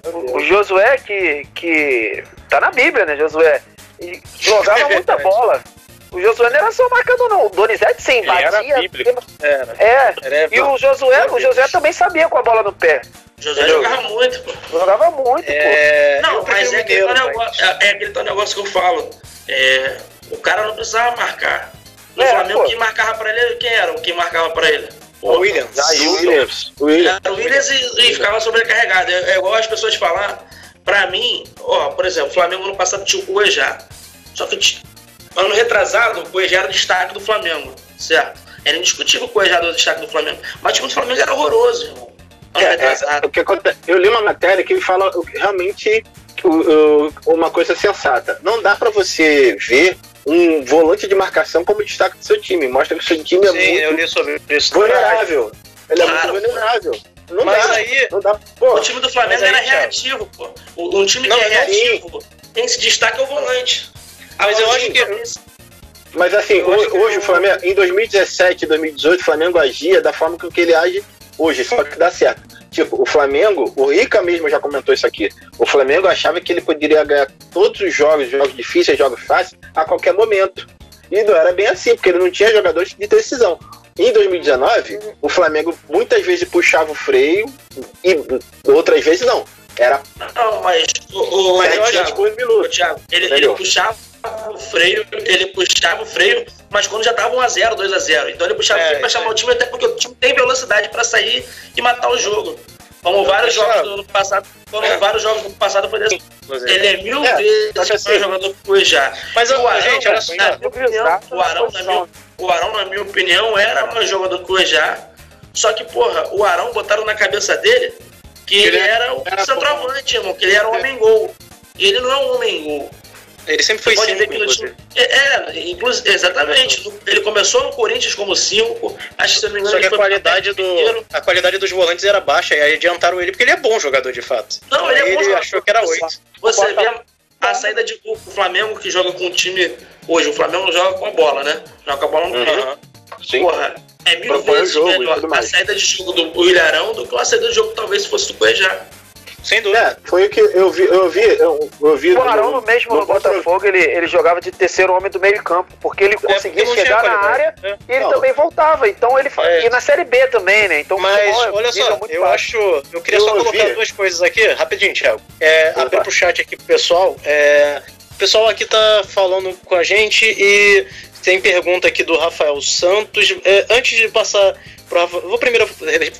o Josué que, que tá na Bíblia, né, Josué? E jogava muita bola. O Josué não era só marcador, não. O Donizete sim, batia. Era, é. Era, e o Josué, o Josué também sabia com a bola no pé. José Entendeu? jogava muito, pô. Jogava muito, é... pô. Não, mas é aquele, negócio, mas... É, é aquele negócio que eu falo. É, o cara não precisava marcar. No é, Flamengo, pô. quem marcava pra ele, quem era? Quem marcava pra ele? O Williams. Ah, Williams. Williams. Era o Williams e, e ficava sobrecarregado. É, é igual as pessoas falar. Pra mim, ó, por exemplo, o Flamengo no passado tinha o Cuejá. Só que ano retrasado, o Cuejá era o destaque do Flamengo, certo? Era indiscutível o Cuejá do destaque do Flamengo. Mas o time do Flamengo era horroroso, irmão. É, é, o que acontece, eu li uma matéria que fala realmente uma coisa sensata. Não dá para você ver um volante de marcação como destaque do seu time. Mostra que o seu time é Sim, muito eu li sobre isso. vulnerável. Ele claro. é muito vulnerável. Não mas dá, aí, não dá. Pô, o time do Flamengo era reativo, pô. Um time que não, é reativo, tem esse destaque é o volante. Mas eu acho que. Mas assim, hoje, hoje o Flamengo, em 2017, 2018, o Flamengo agia da forma que ele age hoje, só que dá certo. Tipo, o Flamengo, o Rica mesmo já comentou isso aqui. O Flamengo achava que ele poderia ganhar todos os jogos, jogos difíceis, jogos fáceis, a qualquer momento. E não era bem assim, porque ele não tinha jogadores de decisão. Em 2019, o Flamengo muitas vezes puxava o freio e outras vezes não. Era. Não, mas. O, o, mas Thiago, minuto. Thiago, ele, ele puxava o freio, ele puxava o freio, mas quando já tava 1x0, 2x0. Então ele puxava é, o freio pra chamar o time, até porque o time tem velocidade pra sair e matar o jogo. Como vários jogos do ano passado, como é. vários jogos do ano passado foi desse. Ele é mil é, vezes assim, jogador que já. Mas o Arão, gente, olha só. Na minha opinião, o Arão, na minha, o Arão, na minha opinião, era um jogador que já. Só que, porra, o Arão botaram na cabeça dele que ele, ele era o centroavante, irmão, que ele era um homem gol. E ele não é um homem gol. Ele sempre foi 5. É, é inclusive, exatamente. Ele começou no Corinthians como 5. Acho que se não me engano, Só que a qualidade, do, a qualidade dos volantes era baixa. E aí adiantaram ele porque ele é bom jogador de fato. Não, ele é bom Ele achou que era 8. Você vê a saída de o Flamengo que joga com o time hoje. O Flamengo joga com a bola, né? Joga com a bola no uhum. Sim. Porra, é mil vezes jogo, melhor a saída de jogo do Ilharão do que a saída de jogo talvez fosse do Cuejá. Sem dúvida. É, foi o que eu vi. Eu vi, eu, eu vi o Arão, no, mesmo no, no Botafogo, ele, ele jogava de terceiro homem do meio-campo, porque ele é, conseguia porque chegar na área é. e ele não. também voltava. Então ele é. E na Série B também, né? Então, Mas, olha só, eu acho. Eu queria eu só colocar vi. duas coisas aqui, rapidinho, Thiago. É, abrir pro chat aqui pro pessoal. É, o pessoal aqui tá falando com a gente e tem pergunta aqui do Rafael Santos. É, antes de passar Vou primeiro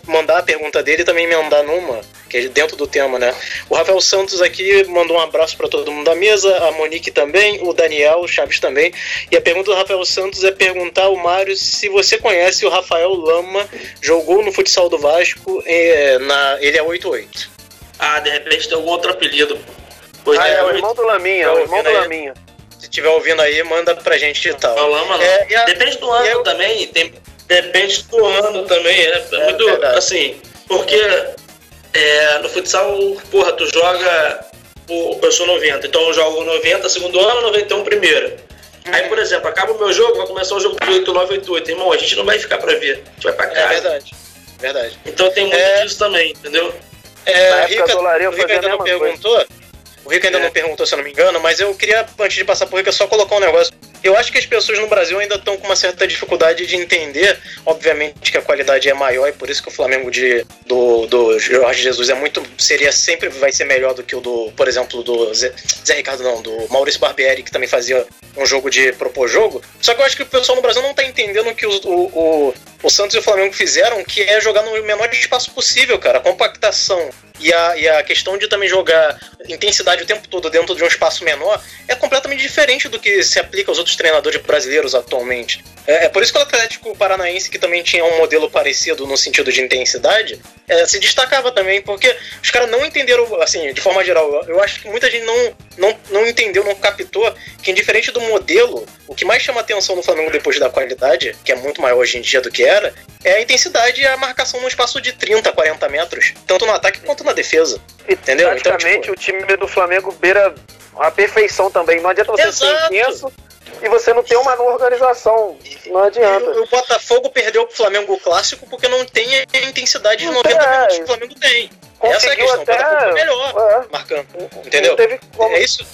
mandar a pergunta dele e também emendar numa, que é dentro do tema, né? O Rafael Santos aqui mandou um abraço para todo mundo da mesa, a Monique também, o Daniel, o Chaves também. E a pergunta do Rafael Santos é perguntar ao Mário se você conhece o Rafael Lama, jogou no futsal do Vasco, é, na, ele é 88. Ah, de repente tem algum outro apelido. Pois ah, é, é o irmão do Laminha, é o irmão do Laminha. Se tiver ouvindo aí, manda pra gente e tal. É Lama, é, a, Depende do ano também. Tem, Depende do ano também, é, é muito verdade. assim, porque é, no futsal, porra, tu joga. Eu sou 90, então eu jogo 90 segundo ano, 91 primeiro. Aí, por exemplo, acaba o meu jogo, vai começar o jogo do 89, 88. Irmão, a gente não vai ficar pra ver, a gente vai pra é casa. É verdade, verdade. Então tem muito é... disso também, entendeu? É, Na Rica, do Larinho, Rica ainda não perguntou, coisa. O Rica ainda é. não perguntou, se eu não me engano, mas eu queria, antes de passar pro Rica, só colocar um negócio eu acho que as pessoas no Brasil ainda estão com uma certa dificuldade de entender, obviamente que a qualidade é maior e por isso que o Flamengo de, do, do Jorge Jesus é muito seria sempre vai ser melhor do que o do, por exemplo, do Zé, Zé Ricardo não, do Maurício Barbieri que também fazia um jogo de propor jogo. Só que eu acho que o pessoal no Brasil não está entendendo que o, o, o Santos e o Flamengo fizeram, que é jogar no menor espaço possível, cara. A compactação e a, e a questão de também jogar intensidade o tempo todo dentro de um espaço menor é completamente diferente do que se aplica aos outros treinadores brasileiros atualmente. É, é por isso que o Atlético Paranaense, que também tinha um modelo parecido no sentido de intensidade, é, se destacava também, porque os caras não entenderam, assim, de forma geral, eu acho que muita gente não, não, não entendeu, não captou que, indiferente do modelo, o que mais chama atenção no Flamengo depois da qualidade, que é muito maior hoje em dia do que era, é a intensidade e a marcação no espaço de 30, 40 metros, tanto no ataque quanto na defesa. Entendeu? Praticamente então, tipo... o time do Flamengo beira a perfeição também. Não adianta você Exato. ser intenso e você não ter uma organização. Não adianta. E o Botafogo perdeu pro Flamengo clássico porque não tem a intensidade de 90 é, minutos que o Flamengo tem. Essa é a questão. Até... O Botafogo é melhor é. marcando. Entendeu? É isso.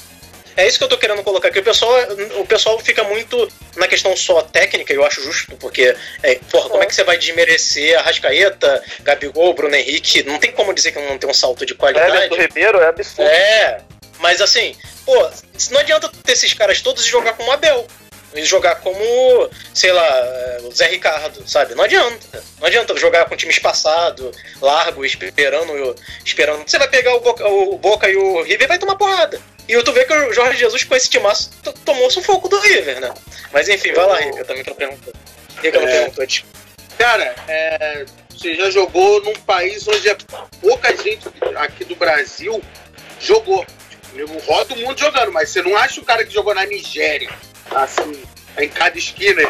É isso que eu tô querendo colocar aqui. O pessoal, o pessoal fica muito na questão só técnica, eu acho justo, porque, é, porra, como é que você vai desmerecer a Rascaeta, Gabigol, Bruno Henrique? Não tem como dizer que não tem um salto de qualidade. É, Ribeiro é absurdo. É, mas assim, pô, não adianta ter esses caras todos e jogar com o Abel. E jogar como, sei lá, o Zé Ricardo, sabe? Não adianta. Não adianta jogar com time espaçado, largo, esperando. esperando. Você vai pegar o Boca, o Boca e o River e vai tomar porrada. E tu vê que o Jorge Jesus com esse timaço tomou sufoco do River, né? Mas enfim, vai lá, Rica, também. Rica não é... perguntou, tipo. Cara, é, você já jogou num país onde é pouca gente aqui do Brasil jogou. Tipo, roda o mundo jogando, mas você não acha o cara que jogou na Nigéria, assim, em cada esquina.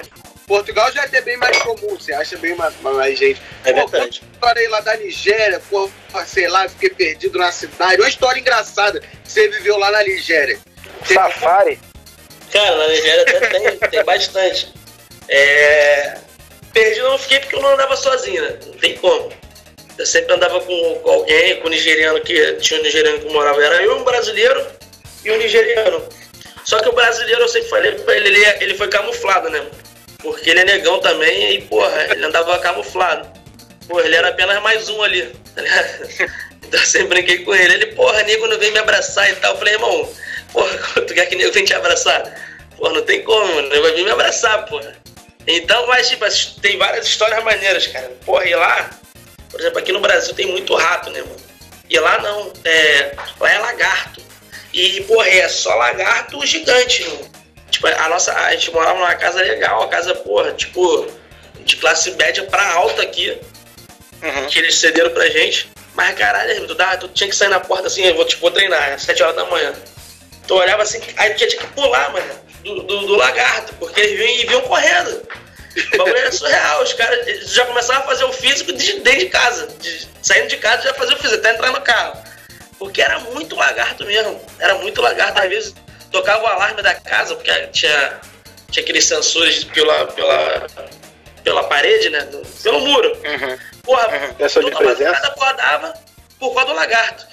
Portugal já é até bem mais comum, você acha bem mais, mais gente. É pô, verdade. história aí lá da Nigéria, pô, sei lá, fiquei perdido na cidade. Uma história engraçada que você viveu lá na Nigéria. Safari? Cara, na Nigéria até tem, tem bastante. É... Perdido não fiquei porque eu não andava sozinho, né? Não tem como. Eu sempre andava com, alguém, com um nigeriano que tinha um nigeriano que morava. Era eu, um brasileiro e um nigeriano. Só que o brasileiro, eu sempre falei pra ele, ele, ele foi camuflado, né? Porque ele é negão também e, porra, ele andava camuflado. Pô, ele era apenas mais um ali, tá Então eu sempre brinquei com ele. Ele, porra, nego não vem me abraçar e tal. Eu falei, irmão, porra, tu quer que nego vem te abraçar? Porra, não tem como. Ele vai vir me abraçar, porra. Então, mas, tipo, tem várias histórias maneiras, cara. Porra, e lá, por exemplo, aqui no Brasil tem muito rato, né, mano? E lá não, é, lá é lagarto. E, porra, é só lagarto gigante, mano. Tipo, a nossa, a gente morava numa casa legal, uma casa, porra, tipo, de classe média pra alta aqui. Uhum. Que eles cederam pra gente. Mas, caralho, tu, dava, tu tinha que sair na porta assim, eu vou, tipo, vou treinar, às 7 horas da manhã. Tu olhava assim, aí tu tinha que pular, mano do, do, do lagarto, porque eles vinham e vinham correndo. O bagulho era surreal, os caras já começavam a fazer o físico de, dentro de casa. De, saindo de casa já fazia o físico, até entrar no carro. Porque era muito lagarto mesmo. Era muito lagarto. Às vezes tocava o alarme da casa, porque tinha, tinha aqueles sensores pela, pela, pela parede, né? Pelo muro. Uhum. Porra, uhum. toda presença. acordava por causa do lagarto.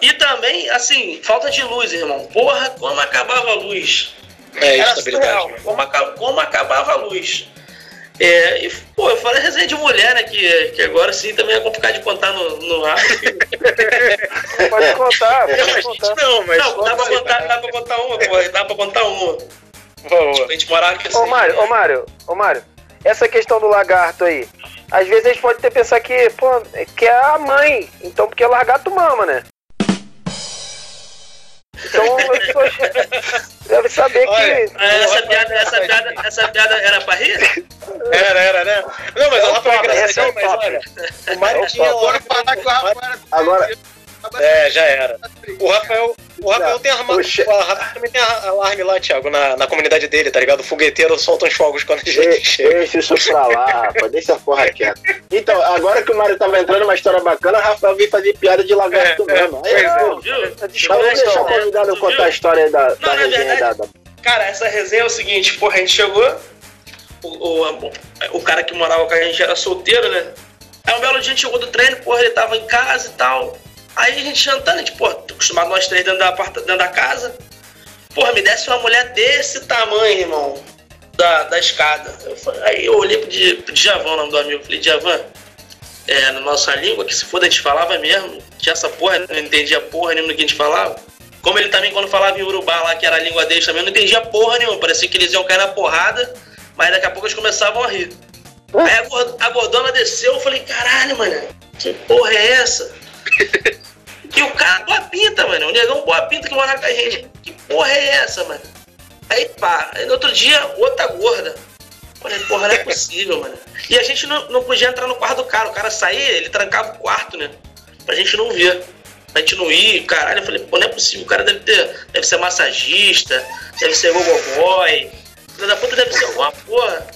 E também, assim, falta de luz, irmão. Porra, como acabava a luz. É, Era surreal, como, como acabava a luz. É, e, pô, eu falei resenha de mulher, né? Que, que agora sim também é complicado de contar no, no rádio. pode contar, pode contar. Não, mas. Não, dá pra, contar, dá pra contar uma, pô, dá pra contar uma. Boa. Tipo, a gente morava aqui assim. Ô, Mário, ô, Mário, ô, Mário, essa questão do lagarto aí. Às vezes a gente pode ter pensar que, pô, que é a mãe. Então, porque o lagarto mama, né? Então, deve saber Olha, que. Essa piada, essa, piada, essa piada era pra rir? Era, era, né? Não, mas é ela foi engraçadinha, mas olha. O Mário tinha. Agora falar que o Rafael Agora. É, já era. O Rafael, o Rafael tem arma. O Rafael também tem alarme lá, Thiago, na, na comunidade dele, tá ligado? O fogueteiro solta uns fogos quando a gente chega. Deixa isso pra lá, rapaz. Deixa a porra quieta. Então, agora que o Mário tava entrando numa história bacana, o Rafael veio fazer piada de lagarto é, mesmo. É, Aí, é, viu? Vamos deixar o convidado contar a história da, da não, resenha verdade, da, Cara, essa resenha é o seguinte, porra, a gente chegou. O, o, o cara que morava com a gente era solteiro, né? Aí um belo dia a gente chegou do treino, porra, ele tava em casa e tal. Aí a gente jantando, a gente, pô, tô acostumado nós três dentro da, dentro da casa. Porra, me desse uma mulher desse tamanho, irmão, da, da escada. Eu falei, aí eu olhei pro, pro Djavan, o nome do amigo, falei, Djavan, é, na nossa língua, que se foda a gente falava mesmo, que essa porra, não entendia porra nenhuma do que a gente falava. Como ele também, quando falava em Urubá lá, que era a língua deles também, não entendia porra nenhuma. Parecia que eles iam cair na porrada, mas daqui a pouco eles começavam a rir. Aí a gordona desceu, eu falei, caralho, mano, que porra é essa? E o cara boa pinta, mano. O negão boa pinta que mora com a gente. Que porra é essa, mano? Aí pá, aí no outro dia, outra gorda. Falei, porra, não é possível, mano. E a gente não, não podia entrar no quarto do cara. O cara saía, ele trancava o quarto, né? Pra gente não ver. Pra gente não ir, caralho. Eu falei, pô, não é possível. O cara deve ter. Deve ser massagista, deve ser gogoboy. Filho da puta deve ser alguma porra.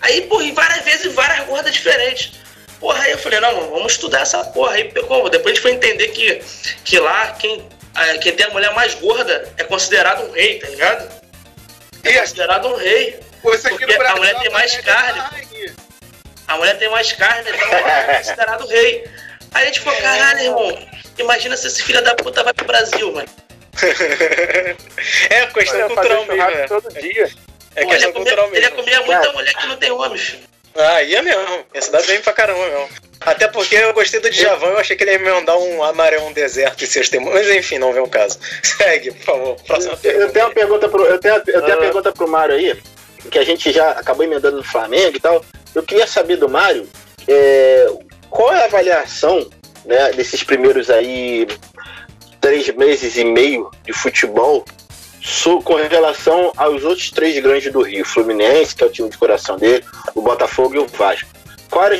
Aí, porra, e várias vezes várias gordas diferentes. Porra, aí eu falei, não, vamos estudar essa porra. Aí pegou, depois a gente foi entender que, que lá quem, quem tem a mulher mais gorda é considerado um rei, tá ligado? É considerado um rei. Porque a mulher tem mais carne. A mulher tem mais carne, então é considerado rei. Aí a gente falou, caralho, irmão, imagina se esse filho da puta vai pro Brasil, mano. é questão cultural mesmo. É. Todo dia. É Pô, questão ele ia comer, ele ia comer muita mulher que não tem homem, filho. Ah, ia mesmo. Ia se dar bem pra caramba mesmo. Até porque eu gostei do Djavan, eu achei que ele ia me mandar um amarelo um deserto e seus temores. Mas enfim, não vem o caso. Segue, por favor. Próxima eu, pergunta. Eu tenho uma pergunta pro, eu tenho, eu tenho ah. pergunta pro Mário aí. que a gente já acabou emendando no Flamengo e tal. Eu queria saber do Mário é, qual é a avaliação né, desses primeiros aí três meses e meio de futebol com relação aos outros três grandes do Rio, Fluminense, que é o time de coração dele, o Botafogo e o Vasco. Qual a,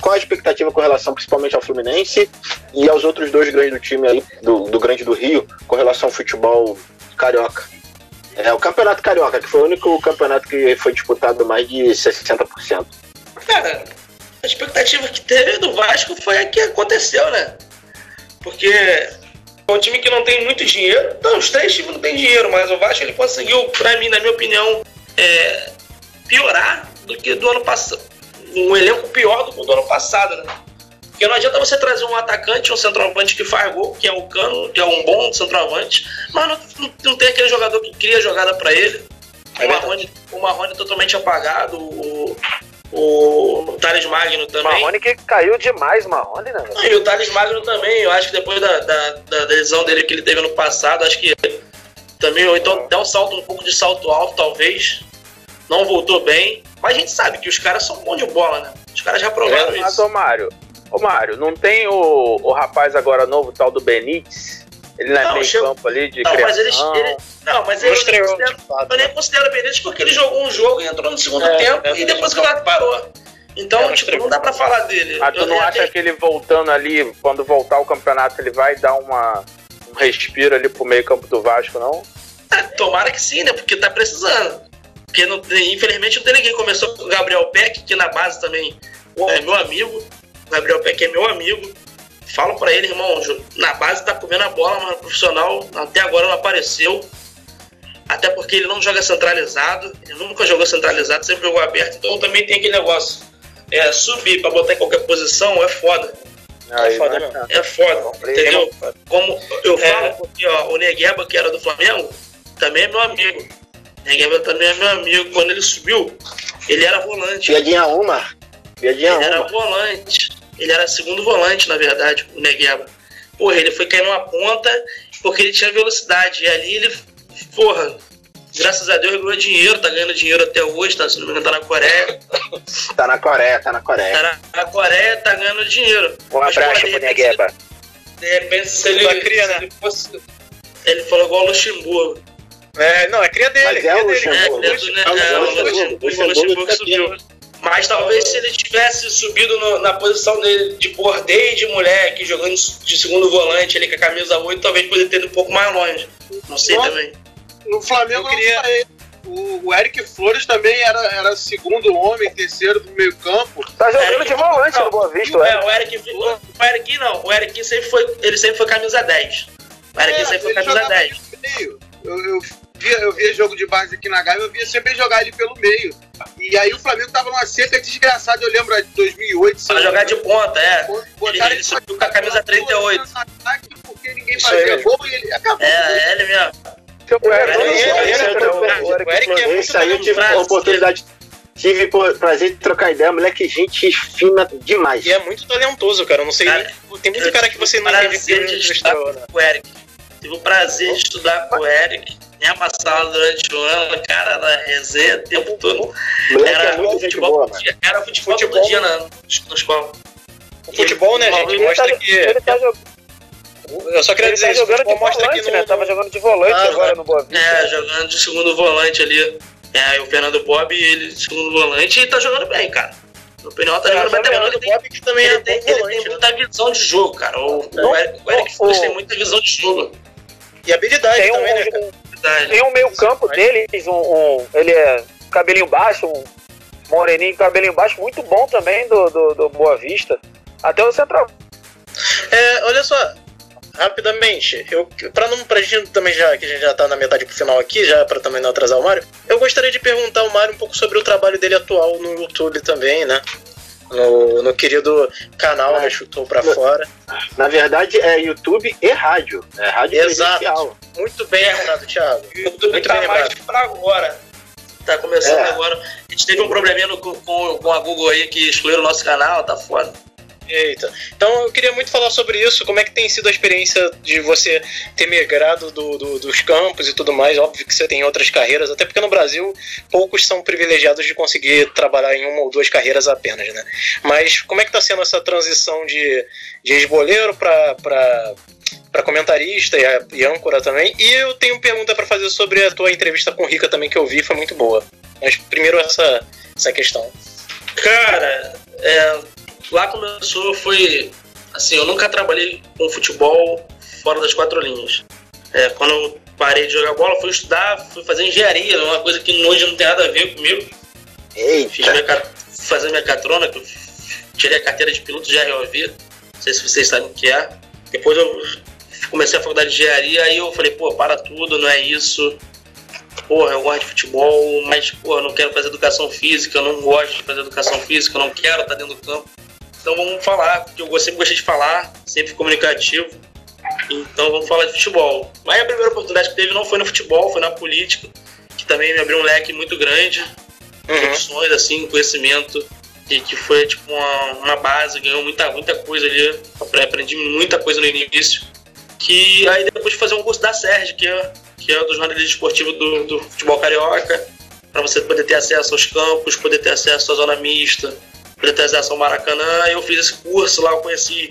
qual a expectativa com relação principalmente ao Fluminense e aos outros dois grandes do time aí, do, do Grande do Rio, com relação ao futebol carioca? É o Campeonato Carioca, que foi o único campeonato que foi disputado mais de 60%. Cara, a expectativa que teve do Vasco foi a que aconteceu, né? Porque é um time que não tem muito dinheiro. Não, os três times não têm dinheiro, mas o Vasco ele conseguiu, pra mim, na minha opinião, é, piorar do que do ano passado. Um elenco pior do que o do ano passado, né? Porque não adianta você trazer um atacante, um centroavante que faz gol, que é o Cano, que é um bom centroavante, mas não, não, não tem aquele jogador que cria jogada para ele. É o, Marrone, o Marrone totalmente apagado, o, o Thales Magno também. Marrone que caiu demais, Marrone, né? e o Thales Magno também, eu acho que depois da, da, da lesão dele que ele teve no passado, acho que também, ou então deu um salto, um pouco de salto alto, talvez. Não voltou bem. Mas a gente sabe que os caras são bons de bola, né? Os caras já provaram é, isso. Mas, ô Mário, ô Mário, não tem o, o rapaz agora novo, tal do Benítez? Ele não é meio chegou... campo ali de não, criação. Mas ele, ele, não, mas ele, eu, eu, eu nem considero o Benítez porque ele jogou um jogo e entrou no segundo é, tempo é, e depois o campeonato parou. Então, é, tipo, não dá pra falar dele. Ah, tu não acha que ele voltando ali, quando voltar o campeonato, ele vai dar uma, um respiro ali pro meio campo do Vasco, não? É, tomara que sim, né? Porque tá precisando. Porque não, infelizmente não tem ninguém. Começou com o Gabriel Peck, que na base também é meu amigo. O Gabriel Peck é meu amigo. Falo para ele, irmão, na base tá comendo a bola, mas profissional até agora não apareceu. Até porque ele não joga centralizado, ele nunca jogou centralizado, sempre jogou aberto, então também tem aquele negócio. É, subir para botar em qualquer posição é foda. é foda mesmo. É foda, entendeu? Como eu é. falo, porque ó, o Negueba, que era do Flamengo, também é meu amigo. Negueba também é meu amigo. Quando ele subiu, ele era volante. Piadinha uma. Piadinha ele uma. era volante. Ele era segundo volante, na verdade, o Negueba. Porra, ele foi cair numa ponta porque ele tinha velocidade. E ali ele, porra, graças a Deus ganhou dinheiro, tá ganhando dinheiro até hoje, tá, se não me engano, tá na Coreia. tá na Coreia, tá na Coreia. Tá na, Coreia, tá ganhando dinheiro. Um abraço pro Negueba. De repente, se ele, cria, se né? ele fosse. Ele falou igual o Luxemburgo. É, não, é cria dele. Mas é o Luxemburgo. É, cria do, é, é, o Luxemburgo, o Luxemburgo subiu. Mas talvez se ele tivesse subido no, na posição dele de bordeio de moleque, jogando de segundo volante ali com a camisa 8, talvez poderia ter ido um pouco mais longe. Não sei no, também. No Flamengo, queria... o, o Eric Flores também era, era segundo homem, terceiro do meio campo. Tá jogando Eric, de volante no Boa Vista, é, o Eric. O Eric não, o Eric sempre foi, ele sempre foi camisa 10. O Eric é, sempre foi camisa 10. Eu, eu via, eu via jogo de base aqui na Gávea, eu via sempre jogar ele pelo meio. E aí o Flamengo tava numa seca desgraçada, eu lembro de 2008. Pra jogar de ponta, é. Ele, ele subiu com a camisa 38. Porque ninguém fazia gol e ele acabou. É, ele mesmo. Esse aí eu tive a oportunidade tive o prazer de trocar ideia, moleque, gente fina demais. E é muito talentoso, cara. Eu não sei. Cara, tem muito cara que você não teve de estudar com o Eric. Tive o prazer de estudar com o Eric minha passada durante o ano, cara, era resenha o tempo todo. Era, é futebol, boa, dia, era futebol, futebol todo dia na, na escola. O futebol, né, gente, mostra tá, que. Ele tá Eu só queria ele dizer, tá jogando de mostra volante, que no... né? Tava jogando de volante ah, agora no Boa Vista. É, jogando de segundo volante ali. É, o Fernando Bob, ele de segundo volante, e tá jogando bem, cara. No opinião, tá é, jogando bem. O Fernando Bob que também ele, é tem, ele volante, tem né? muita visão de jogo, cara. O, o Eric, o Eric o, tem muita visão de jogo. E habilidade tem também, um, né, cara? Tem um meio campo deles, um, um, ele é cabelinho baixo, um moreninho cabelinho baixo, muito bom também do, do, do Boa Vista. Até o central. É, olha só, rapidamente, eu para não pra gente também já que a gente já tá na metade pro final aqui, já para também não atrasar o Mário, eu gostaria de perguntar ao Mário um pouco sobre o trabalho dele atual no YouTube também, né? No, no querido canal é. Chutou Pra Fora. Na verdade, é YouTube e rádio. É rádio Exato. Presencial. Muito bem lembrado, Thiago. YouTube Muito tá bem mais pra agora. Tá começando é. agora. A gente teve um probleminha no, com, com a Google aí que excluíram o nosso canal, tá foda. Eita. Então eu queria muito falar sobre isso, como é que tem sido a experiência de você ter migrado do, do, dos campos e tudo mais. Óbvio que você tem outras carreiras, até porque no Brasil poucos são privilegiados de conseguir trabalhar em uma ou duas carreiras apenas, né? Mas como é que está sendo essa transição de, de ex-boleiro para para comentarista e, e âncora também. E eu tenho pergunta para fazer sobre a tua entrevista com o Rica também que eu vi, foi muito boa. Mas primeiro essa, essa questão. Cara, é, lá começou, foi. Assim, eu nunca trabalhei com futebol fora das quatro linhas. É, quando eu parei de jogar bola, fui estudar, fui fazer engenharia, uma coisa que hoje não tem nada a ver comigo. Eita. Fiz minha, fazer minha catrona, que eu tirei a carteira de piloto de ROV. Não sei se vocês sabem o que é. Depois eu comecei a faculdade de engenharia, aí eu falei, pô, para tudo, não é isso porra, eu gosto de futebol, mas, porra, eu não quero fazer educação física, eu não gosto de fazer educação física, eu não quero estar dentro do campo. Então vamos falar, porque eu sempre gostei de falar, sempre comunicativo. Então vamos falar de futebol. Mas a primeira oportunidade que teve não foi no futebol, foi na política, que também me abriu um leque muito grande de uhum. opções, assim, conhecimento, e que foi tipo uma, uma base, ganhou muita, muita coisa ali, aprendi muita coisa no início. Que aí depois de fazer um curso da SERG, que é que é do jornalismo esportivo do, do futebol carioca, para você poder ter acesso aos campos, poder ter acesso à zona mista, ao Maracanã. Eu fiz esse curso lá, eu conheci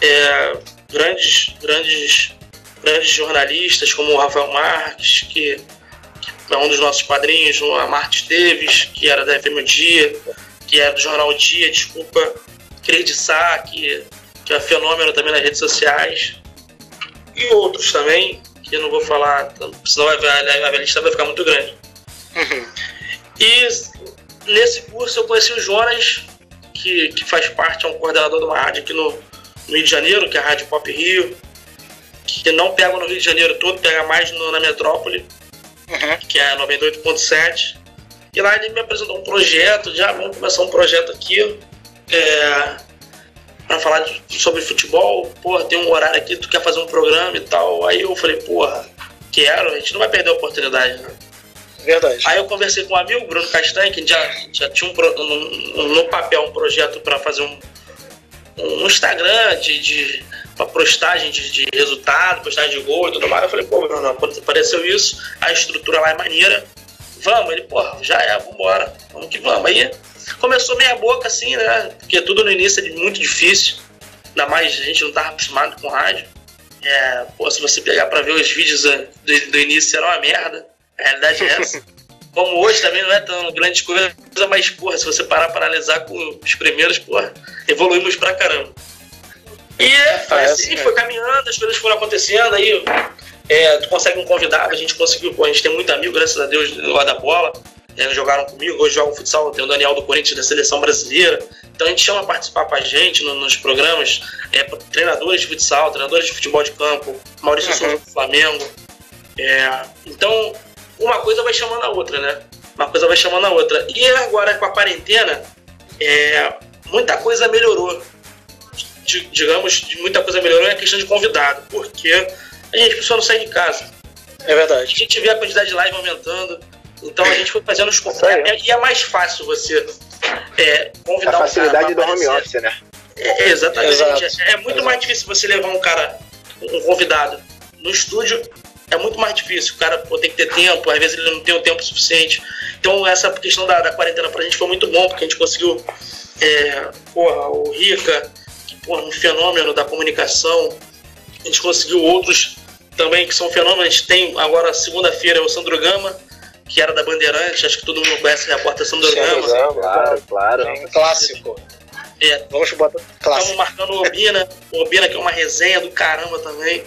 é, grandes, grandes, grandes jornalistas como o Rafael Marques, que, é um dos nossos padrinhos, a Marta Esteves, que era da FM Dia, que era do Jornal Dia, desculpa, Cris de Sá, que, que é fenômeno também nas redes sociais, e outros também, que eu não vou falar, senão a, a lista vai ficar muito grande. Uhum. E nesse curso eu conheci o Jonas, que, que faz parte, é um coordenador de uma rádio aqui no, no Rio de Janeiro, que é a Rádio Pop Rio, que não pega no Rio de Janeiro todo, pega mais no, na metrópole, uhum. que é 98.7. E lá ele me apresentou um projeto, já vamos começar um projeto aqui. É, para falar de, sobre futebol, porra, tem um horário aqui, tu quer fazer um programa e tal. Aí eu falei, porra, quero, a gente não vai perder a oportunidade, né? Verdade. Aí eu conversei com um amigo, Bruno Castanho, que já, já tinha um, no, papel um projeto para fazer um, um Instagram de, de para postagem de, de, resultado, postagem de gol e tudo mais. Eu falei, pô, Bruno, apareceu isso, a estrutura lá é maneira. Vamos, ele, porra, já é, vambora, vamos que vamos. Aí Começou meia boca assim, né? Porque tudo no início é muito difícil. Ainda mais a gente não estava acostumado com rádio. É, pô, se você pegar para ver os vídeos do, do início, era uma merda. A realidade é essa. Como hoje também não é tão grande coisa, mas, porra, se você parar para analisar com os primeiros, porra, evoluímos pra caramba. E é, foi assim, foi caminhando, as coisas foram acontecendo, aí é, tu consegue um convidado, a gente conseguiu, pô, a gente tem muito amigo, graças a Deus, lado da bola né, jogaram comigo, hoje jogam futsal, tem o Daniel do Corinthians da seleção brasileira. Então a gente chama a participar com a gente no, nos programas, é, treinadores de futsal, treinadores de futebol de campo, Maurício uhum. Souza do Flamengo. É, então, uma coisa vai chamando a outra, né? Uma coisa vai chamando a outra. E agora com a quarentena, é, muita coisa melhorou. D digamos, muita coisa melhorou é a questão de convidado, porque a gente pessoal não sai de casa. É verdade. A gente vê a quantidade de live aumentando, então a gente foi fazendo os é, E é mais fácil você é, convidar a facilidade um do home office, né? É, exatamente. É, é, muito Exato. mais difícil você levar um cara, um convidado no estúdio. É muito mais difícil. O cara pô, tem que ter tempo, às vezes ele não tem o tempo suficiente. Então, essa questão da, da quarentena pra gente foi muito bom, porque a gente conseguiu. É, porra, o Rica, que porra, um fenômeno da comunicação. A gente conseguiu outros também que são fenômenos. A gente tem agora, segunda-feira, o Sandro Gama, que era da Bandeirante, acho que todo mundo conhece a Repórter Sandro Gama. Claro, claro. É um clássico. É. Vamos botar clássico. Estamos marcando o Obina, o Obina que é uma resenha do caramba também.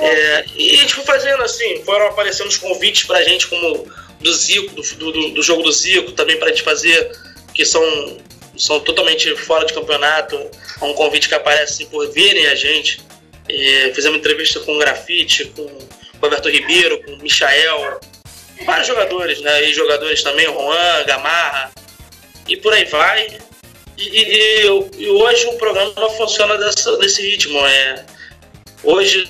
É, e a gente foi fazendo assim, foram aparecendo os convites pra gente, como do Zico, do, do, do jogo do Zico, também pra gente fazer, que são, são totalmente fora de campeonato. É um convite que aparece assim, por verem a gente. É, fizemos entrevista com o Grafite, com o Roberto Ribeiro, com o Michael, vários jogadores, né? E jogadores também, Juan, Gamarra, e por aí vai. E, e, e, hoje o programa funciona dessa, desse ritmo. É, hoje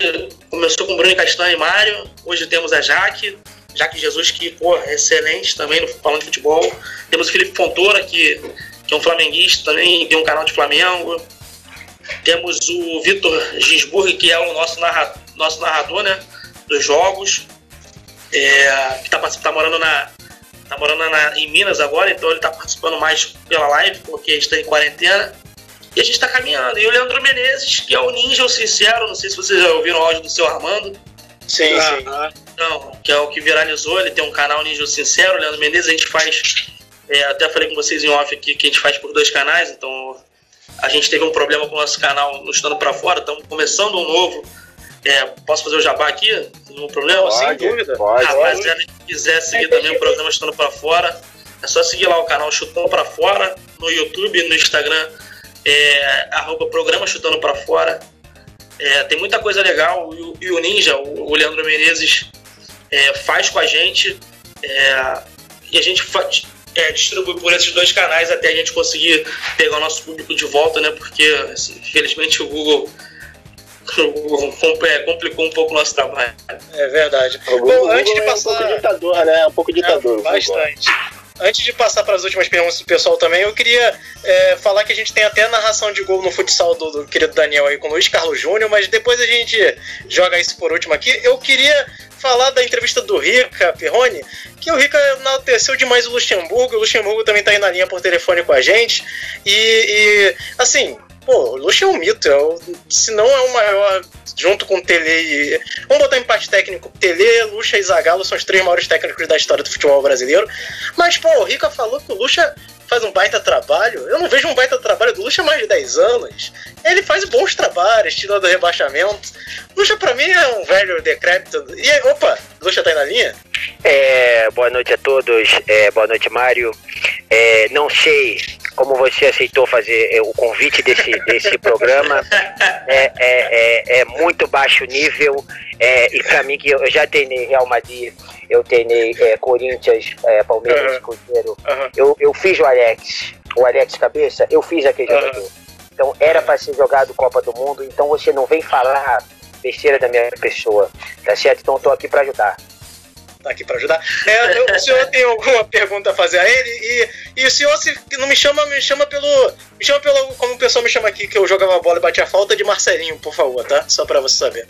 começou com Bruno Castanho e Mário, hoje temos a Jaque, Jaque Jesus, que pô, é excelente também no falando de futebol. Temos o Felipe Fontoura, que, que é um flamenguista também, tem um canal de Flamengo. Temos o Vitor Gisburg, que é o nosso, narra, nosso narrador né, dos jogos, é, que está tá morando, na, tá morando na, em Minas agora, então ele está participando mais pela live, porque está em quarentena. E a gente está caminhando. E o Leandro Menezes, que é o ninja, o sincero, não sei se vocês já ouviram o áudio do seu Armando. Sim, ah, sim. Não, que é o que viralizou, ele tem um canal Ninja Sincero, o Leandro Menezes, a gente faz. É, até falei com vocês em off aqui que a gente faz por dois canais, então a gente teve um problema com o nosso canal no Estando para Fora, estamos começando um novo. É, posso fazer o jabá aqui? Nenhum problema? Pode, Sem dúvida. Pode, Rapaziada, se quiser seguir também o programa Estando para Fora, é só seguir lá o canal Chutando para Fora, no YouTube, no Instagram, é, arroba programa Chutando para Fora. É, tem muita coisa legal e o, e o Ninja, o, o, Leandro Menezes, é, faz com a gente é, e a gente faz, é, distribui por esses dois canais até a gente conseguir pegar o nosso público de volta, né? Porque, assim, infelizmente, o Google, é, complicou um pouco o nosso trabalho. É verdade. Bom, antes de passar... é um pouco ditador, né? É um pouco ditador. É, bastante. Antes de passar para as últimas perguntas do pessoal também, eu queria é, falar que a gente tem até a narração de gol no futsal do, do querido Daniel aí com o Luiz Carlos Júnior, mas depois a gente joga isso por último aqui. Eu queria falar da entrevista do Rica Perrone, que o Rica enalteceu demais o Luxemburgo, o Luxemburgo também está aí na linha por telefone com a gente, e, e assim, pô, o Luxo é um mito, é o, se não é o maior, junto com o Tele e. Vamos botar empate técnico. Tele, Luxa e Zagallo são os três maiores técnicos da história do futebol brasileiro. Mas, pô, o Rica falou que o Luxa faz um baita trabalho. Eu não vejo um baita trabalho do Lucha há mais de 10 anos. Ele faz bons trabalhos, tirando do rebaixamento. Lucha pra mim é um velho decrépito. E aí, opa, Lucha tá aí na linha? É, boa noite a todos. É, boa noite, Mário. É, não sei como você aceitou fazer é, o convite desse, desse programa. É, é, é, é muito baixo nível. É, e pra mim, que eu já treinei Real Madrid, eu treinei é, Corinthians, é, Palmeiras, uhum. Cruzeiro. Uhum. Eu, eu fiz o Alex, o Alex Cabeça, eu fiz aquele uhum. jogador. Então era para ser jogado Copa do Mundo, então você não vem falar besteira da minha pessoa, tá certo? Então eu tô aqui para ajudar tá aqui para ajudar. É, o senhor tem alguma pergunta a fazer a ele? E, e o senhor, se não me chama, me chama pelo. Me chama pelo. Como o pessoal me chama aqui, que eu jogava bola e batia falta de Marcelinho, por favor, tá? Só para você saber.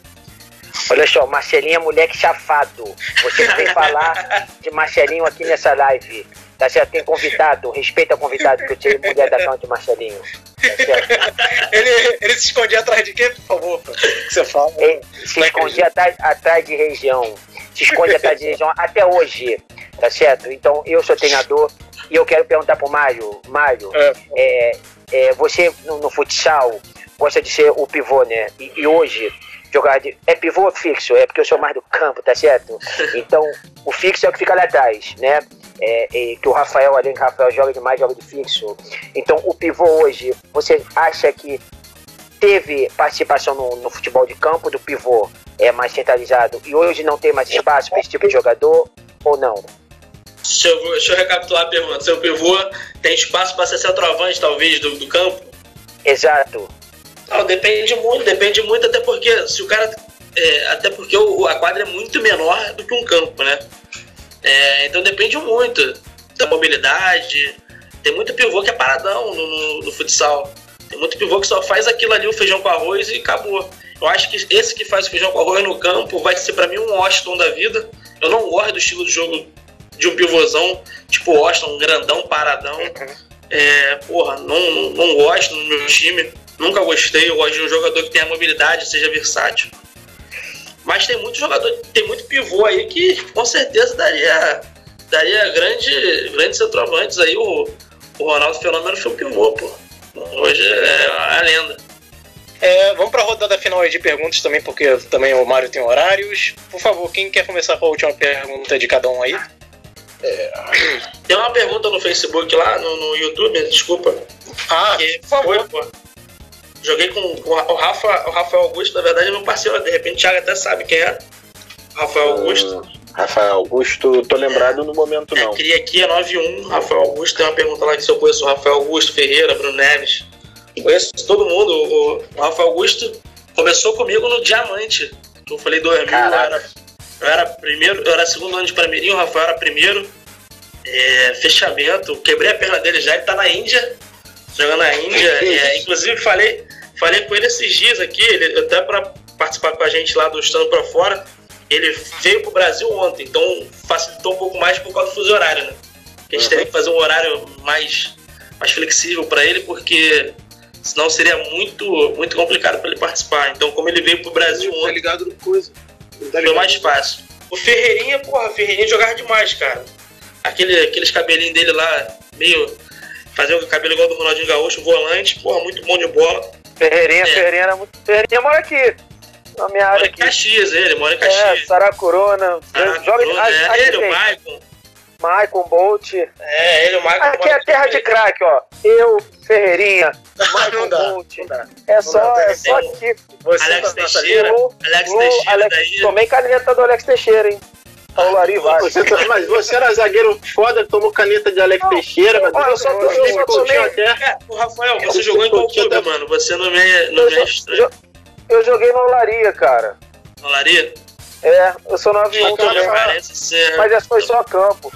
Olha só, Marcelinho é moleque chafado. Você não vem falar de Marcelinho aqui nessa live. Tá certo? Tem convidado, respeita o convidado, que eu tirei mulher da cama de Marcelinho. Tá ele, ele se escondia atrás de quê, por favor? Que você fala? Ele se escondia atrás, atrás de região. Se esconde atrás de região até hoje. Tá certo? Então eu sou treinador e eu quero perguntar pro Mário. Mário, é. É, é, você no, no, futsal gosta de ser o pivô, né? E, e hoje jogar de. É pivô fixo, é porque eu sou mais do campo, tá certo? Então, o fixo é o que fica lá atrás, né? É, é, que o Rafael, além que o Rafael joga demais, joga de fixo. Então, o pivô hoje, você acha que teve participação no, no futebol de campo do pivô é mais centralizado e hoje não tem mais espaço para esse tipo de jogador ou não? Deixa eu, deixa eu recapitular a pergunta. Seu pivô tem espaço para ser centroavante, talvez, do, do campo? Exato. Não, depende muito, depende muito, até porque se o cara. É, até porque o, a quadra é muito menor do que um campo, né? É, então depende muito da mobilidade. Tem muito pivô que é paradão no, no, no, futsal. Tem muito pivô que só faz aquilo ali, o feijão com arroz e acabou. Eu acho que esse que faz o feijão com arroz no campo vai ser para mim um Washington da vida. Eu não gosto do estilo de jogo de um pivôzão, tipo Washington, grandão, paradão. Uhum. É, porra, não, não, não gosto no meu time. Nunca gostei, eu gosto de um jogador que tenha mobilidade, seja versátil. Mas tem muito jogador, tem muito pivô aí que com certeza daria, daria grande, grandes centroavantes aí. O, o Ronaldo Fenômeno foi um pivô, pô. Hoje é a lenda. É, vamos para a rodada final de perguntas também, porque também o Mário tem horários. Por favor, quem quer começar com a última pergunta de cada um aí? É... Tem uma pergunta no Facebook lá, no, no YouTube, desculpa. Ah, por favor. Foi, pô. Joguei com, com, o Rafa, o Rafael Augusto, na verdade é meu parceiro, de repente o Thiago até sabe quem é. Rafael Augusto. Uh, Rafael Augusto, tô lembrado no momento é, não. Queria aqui é 91, Rafael Augusto, tem uma pergunta lá que se eu conheço o Rafael Augusto, Ferreira, Bruno Neves. Conheço todo mundo. O, Rafael Augusto começou comigo no Diamante. Eu falei 2000, eu era, eu era primeiro, eu era segundo ano de Primeirinho, o Rafael era primeiro. É, fechamento, quebrei a perna dele já, ele tá na Índia, jogando na Índia. É, inclusive falei, falei com ele esses dias aqui, ele, até para participar com a gente lá do Estando para Fora, ele veio pro Brasil ontem, então facilitou um pouco mais por causa do fuso horário, né? a gente uhum. teve que fazer um horário mais, mais flexível para ele, porque senão seria muito, muito complicado para ele participar. Então, como ele veio pro Brasil tá ontem. Tá ligado no coisa. Tá foi mais fácil. O Ferreirinha, porra, o Ferreirinha jogava demais, cara. Aquele, aqueles cabelinhos dele lá, meio. Fazer o cabelo igual do Ronaldinho Gaúcho, volante, porra, muito bom de bola. Ferreirinha, é. Ferreirinha era muito. Ferreirinha mora aqui na minha área aqui. Caxias, ele, mora em é, Caxias. É, Saracurona. Joga é, ele, o Maicon. Maicon Bolt. É, ele, o Maicon. Aqui é terra de craque, ó. Eu, Ferreirinha, Maicon Bolt. É só, é só aqui. Você Alex Teixeira. Lu, Alex Teixeira Alex, daí. Tomei caneta do Alex Teixeira, hein? Vai. Você, mas você era zagueiro foda, tomou caneta de Alex Teixeira, mas eu só, eu, eu só tomei. Até. É, o Rafael, você jogou em qual clube, mano? Você não me é, não me é estranho. Eu joguei no Olaria, cara. No Olaria? É, eu sou 9-1 também. Parece ser. Mas essa foi só campo.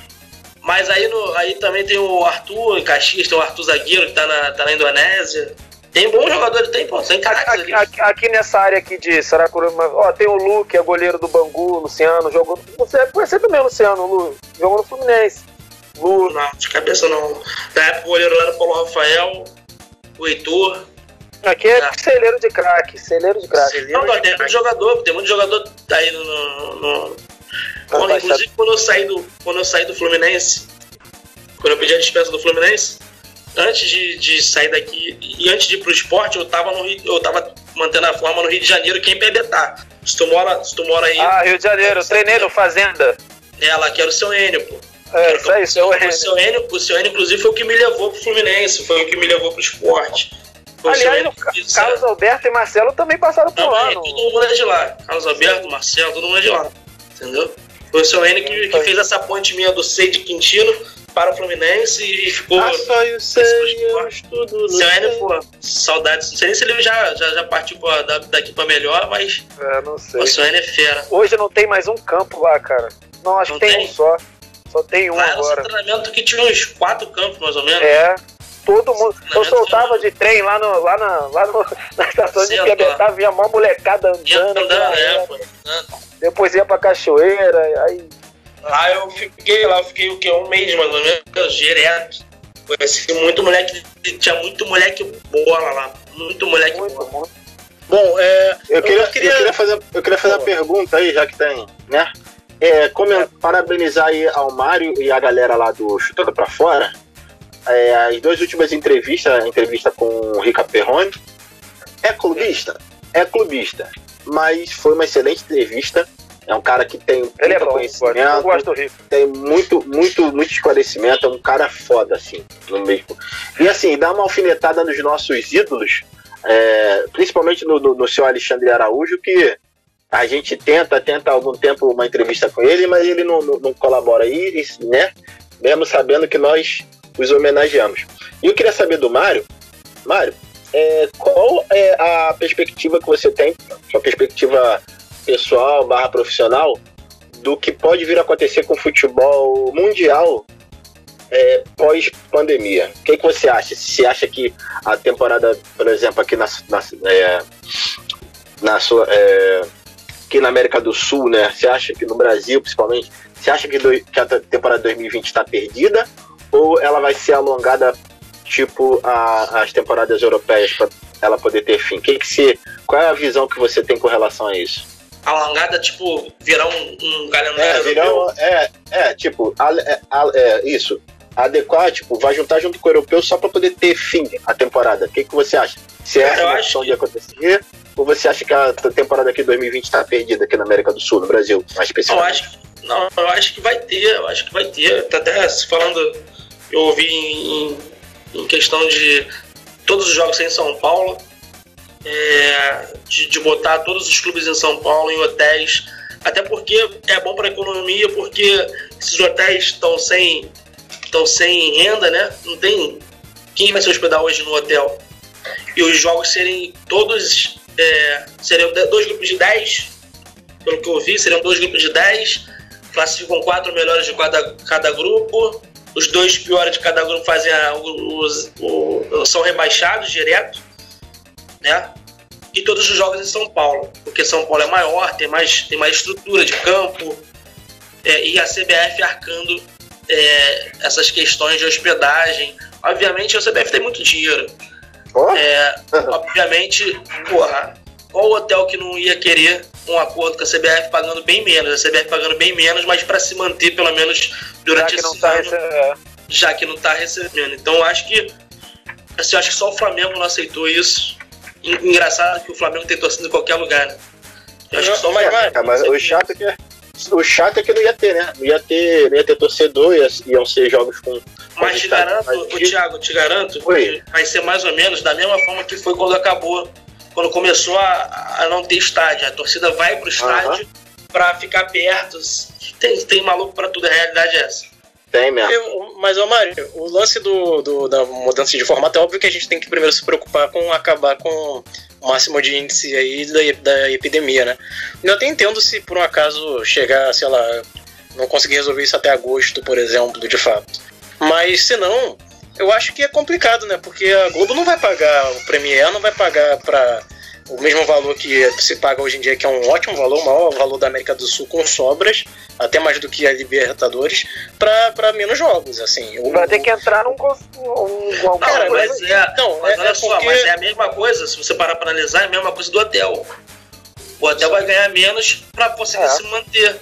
Mas aí, no, aí também tem o Arthur em Caxias, tem o Arthur Zagueiro que tá na, tá na Indonésia. Tem bons jogadores, tem, pô, tem caras aqui, aqui, aqui, nessa área aqui de Saracuruma, ó, tem o Lu, que é goleiro do Bangu, Luciano, jogou. Você conhece também o Luciano, Lu, jogou no Fluminense. Lu. Não, de cabeça não. Na época o goleiro lá era o Paulo Rafael, o Heitor. Aqui é, é. celeiro de craque, celeiro de craque. Não, não, tem muito jogador, tem muito jogador aí no. no, no... Quando, inclusive quando eu, saí do, quando eu saí do Fluminense, quando eu pedi a dispensa do Fluminense, antes de, de sair daqui e antes de ir pro esporte, eu tava, no eu tava mantendo a forma no Rio de Janeiro, que é em Pebetá. Se tu mora, se tu mora aí. Ah, Rio de Janeiro, eu treinei no Fazenda. É, lá que era o seu Enio, pô. É, isso aí, seu Enio. O seu Enio, o seu Enio, inclusive, foi o que me levou pro Fluminense, foi o que me levou pro esporte. Aliás, o Carlos Alberto e Marcelo também passaram por lá. No... Todo mundo é de lá. Carlos Alberto, Marcelo, todo mundo é de lá. Entendeu? Foi o seu N que, que fez essa ponte minha do C de Quintino para o Fluminense e ficou. Ah, só eu sei, eu estudo. Seu N, pô, saudades. Não sei nem se ele já, já, já partiu pra, daqui pra melhor, mas. É, não sei. O seu N é fera. Hoje não tem mais um campo lá, cara. Não, acho não que tem, tem um só. Só tem um lá agora. Era um treinamento que tinha uns quatro campos, mais ou menos. É todo mundo. Eu soltava de trem lá, no, lá, na, lá no, na estação de Quebetá, vinha mó molecada andando. andando é, pô, Depois ia pra cachoeira, aí. Lá eu fiquei lá, eu fiquei o quê? Um mês mais ou menos, direto. Conheci muito moleque, tinha muito moleque bola lá. Muito moleque muito, bola. Muito. Bom, é, eu, queria, eu, queria, eu queria fazer, eu queria fazer uma pergunta aí, já que tem, né? É, como, é. Parabenizar aí ao Mário e a galera lá do Chutando Pra Fora é, as duas últimas entrevistas, a entrevista com o Rica Perrone, é clubista? É clubista. Mas foi uma excelente entrevista. É um cara que tem Ele é bom, conhecimento, eu gosto do Rico. tem muito, muito, muito esclarecimento, é um cara foda, assim, no mesmo. E assim, dá uma alfinetada nos nossos ídolos, é, principalmente no, no, no seu Alexandre Araújo, que a gente tenta, tenta há algum tempo uma entrevista com ele, mas ele não, não, não colabora aí, né? Mesmo sabendo que nós os homenageamos. E eu queria saber do Mário, Mário, é, qual é a perspectiva que você tem, sua perspectiva pessoal barra profissional, do que pode vir a acontecer com o futebol mundial é, pós-pandemia? O que, que, você acha? Se acha que a temporada, por exemplo, aqui na, na, é, na sua. É, aqui na América do Sul, né? Você acha que no Brasil, principalmente, você acha que, do, que a temporada 2020 está perdida? ou ela vai ser alongada tipo a, as temporadas europeias para ela poder ter fim? Que que se, qual é a visão que você tem com relação a isso? Alongada, tipo, virar um, um calendário é, virar um, é, é, tipo, a, é, a, é, isso. Adequar, tipo, vai juntar junto com o europeu só para poder ter fim a temporada. O que, que você acha? Se é essa opção que... de acontecer, ou você acha que a temporada aqui 2020 está perdida aqui na América do Sul, no Brasil, mais especificamente? Eu acho, não, eu acho que vai ter, eu acho que vai ter. Tá até falando eu ouvi em, em questão de todos os jogos em São Paulo, é, de, de, botar todos os clubes em São Paulo em hotéis, até porque é bom para a economia, porque esses hotéis estão sem, sem renda, né? Não tem quem vai se hospedar hoje no hotel. E os jogos serem todos, é, seriam dois grupos de 10, pelo que eu vi, seriam dois grupos de 10, classificam quatro melhores de cada, cada grupo os dois piores de cada grupo fazem a, os, são rebaixados direto. Né? E todos os jogos em São Paulo, porque São Paulo é maior, tem mais, tem mais estrutura de campo, é, e a CBF arcando é, essas questões de hospedagem. Obviamente, a CBF tem muito dinheiro. Oh. É, obviamente, porra, qual hotel que não ia querer um acordo com a CBF pagando bem menos? A CBF pagando bem menos, mas para se manter pelo menos durante esse tá ano, já que não está recebendo. Então, acho que assim, acho que só o Flamengo não aceitou isso. Engraçado que o Flamengo tem torcida em qualquer lugar, né? Eu acho que só mas, mas, mas o chato é que o chato é que não ia ter, né? Não ia ter, não ia ter torcedor, ia, iam ser jogos com. Mas te garanto, o Thiago, te garanto Oi. que vai ser mais ou menos da mesma forma que foi quando acabou, quando começou a, a não ter estádio. A torcida vai pro estádio uhum. para ficar perto. Tem, tem maluco para tudo, a realidade é essa. Tem mesmo. Eu, mas, ô Mário, o lance do, do, da mudança de formato é óbvio que a gente tem que primeiro se preocupar com acabar com o máximo de índice aí da, da epidemia, né? Eu até entendo se por um acaso chegar, sei lá, não conseguir resolver isso até agosto, por exemplo, de fato. Mas se não, eu acho que é complicado, né? Porque a Globo não vai pagar, o Premiere não vai pagar para o mesmo valor que se paga hoje em dia, que é um ótimo valor, o maior valor da América do Sul com sobras, até mais do que a Libertadores, para menos jogos, assim. O, Vai ter que entrar num... Um, um, cara, mas, é, então, mas é, olha é só, porque... mas é a mesma coisa, se você parar para analisar, é a mesma coisa do hotel. O hotel vai ganhar menos para conseguir é. se manter.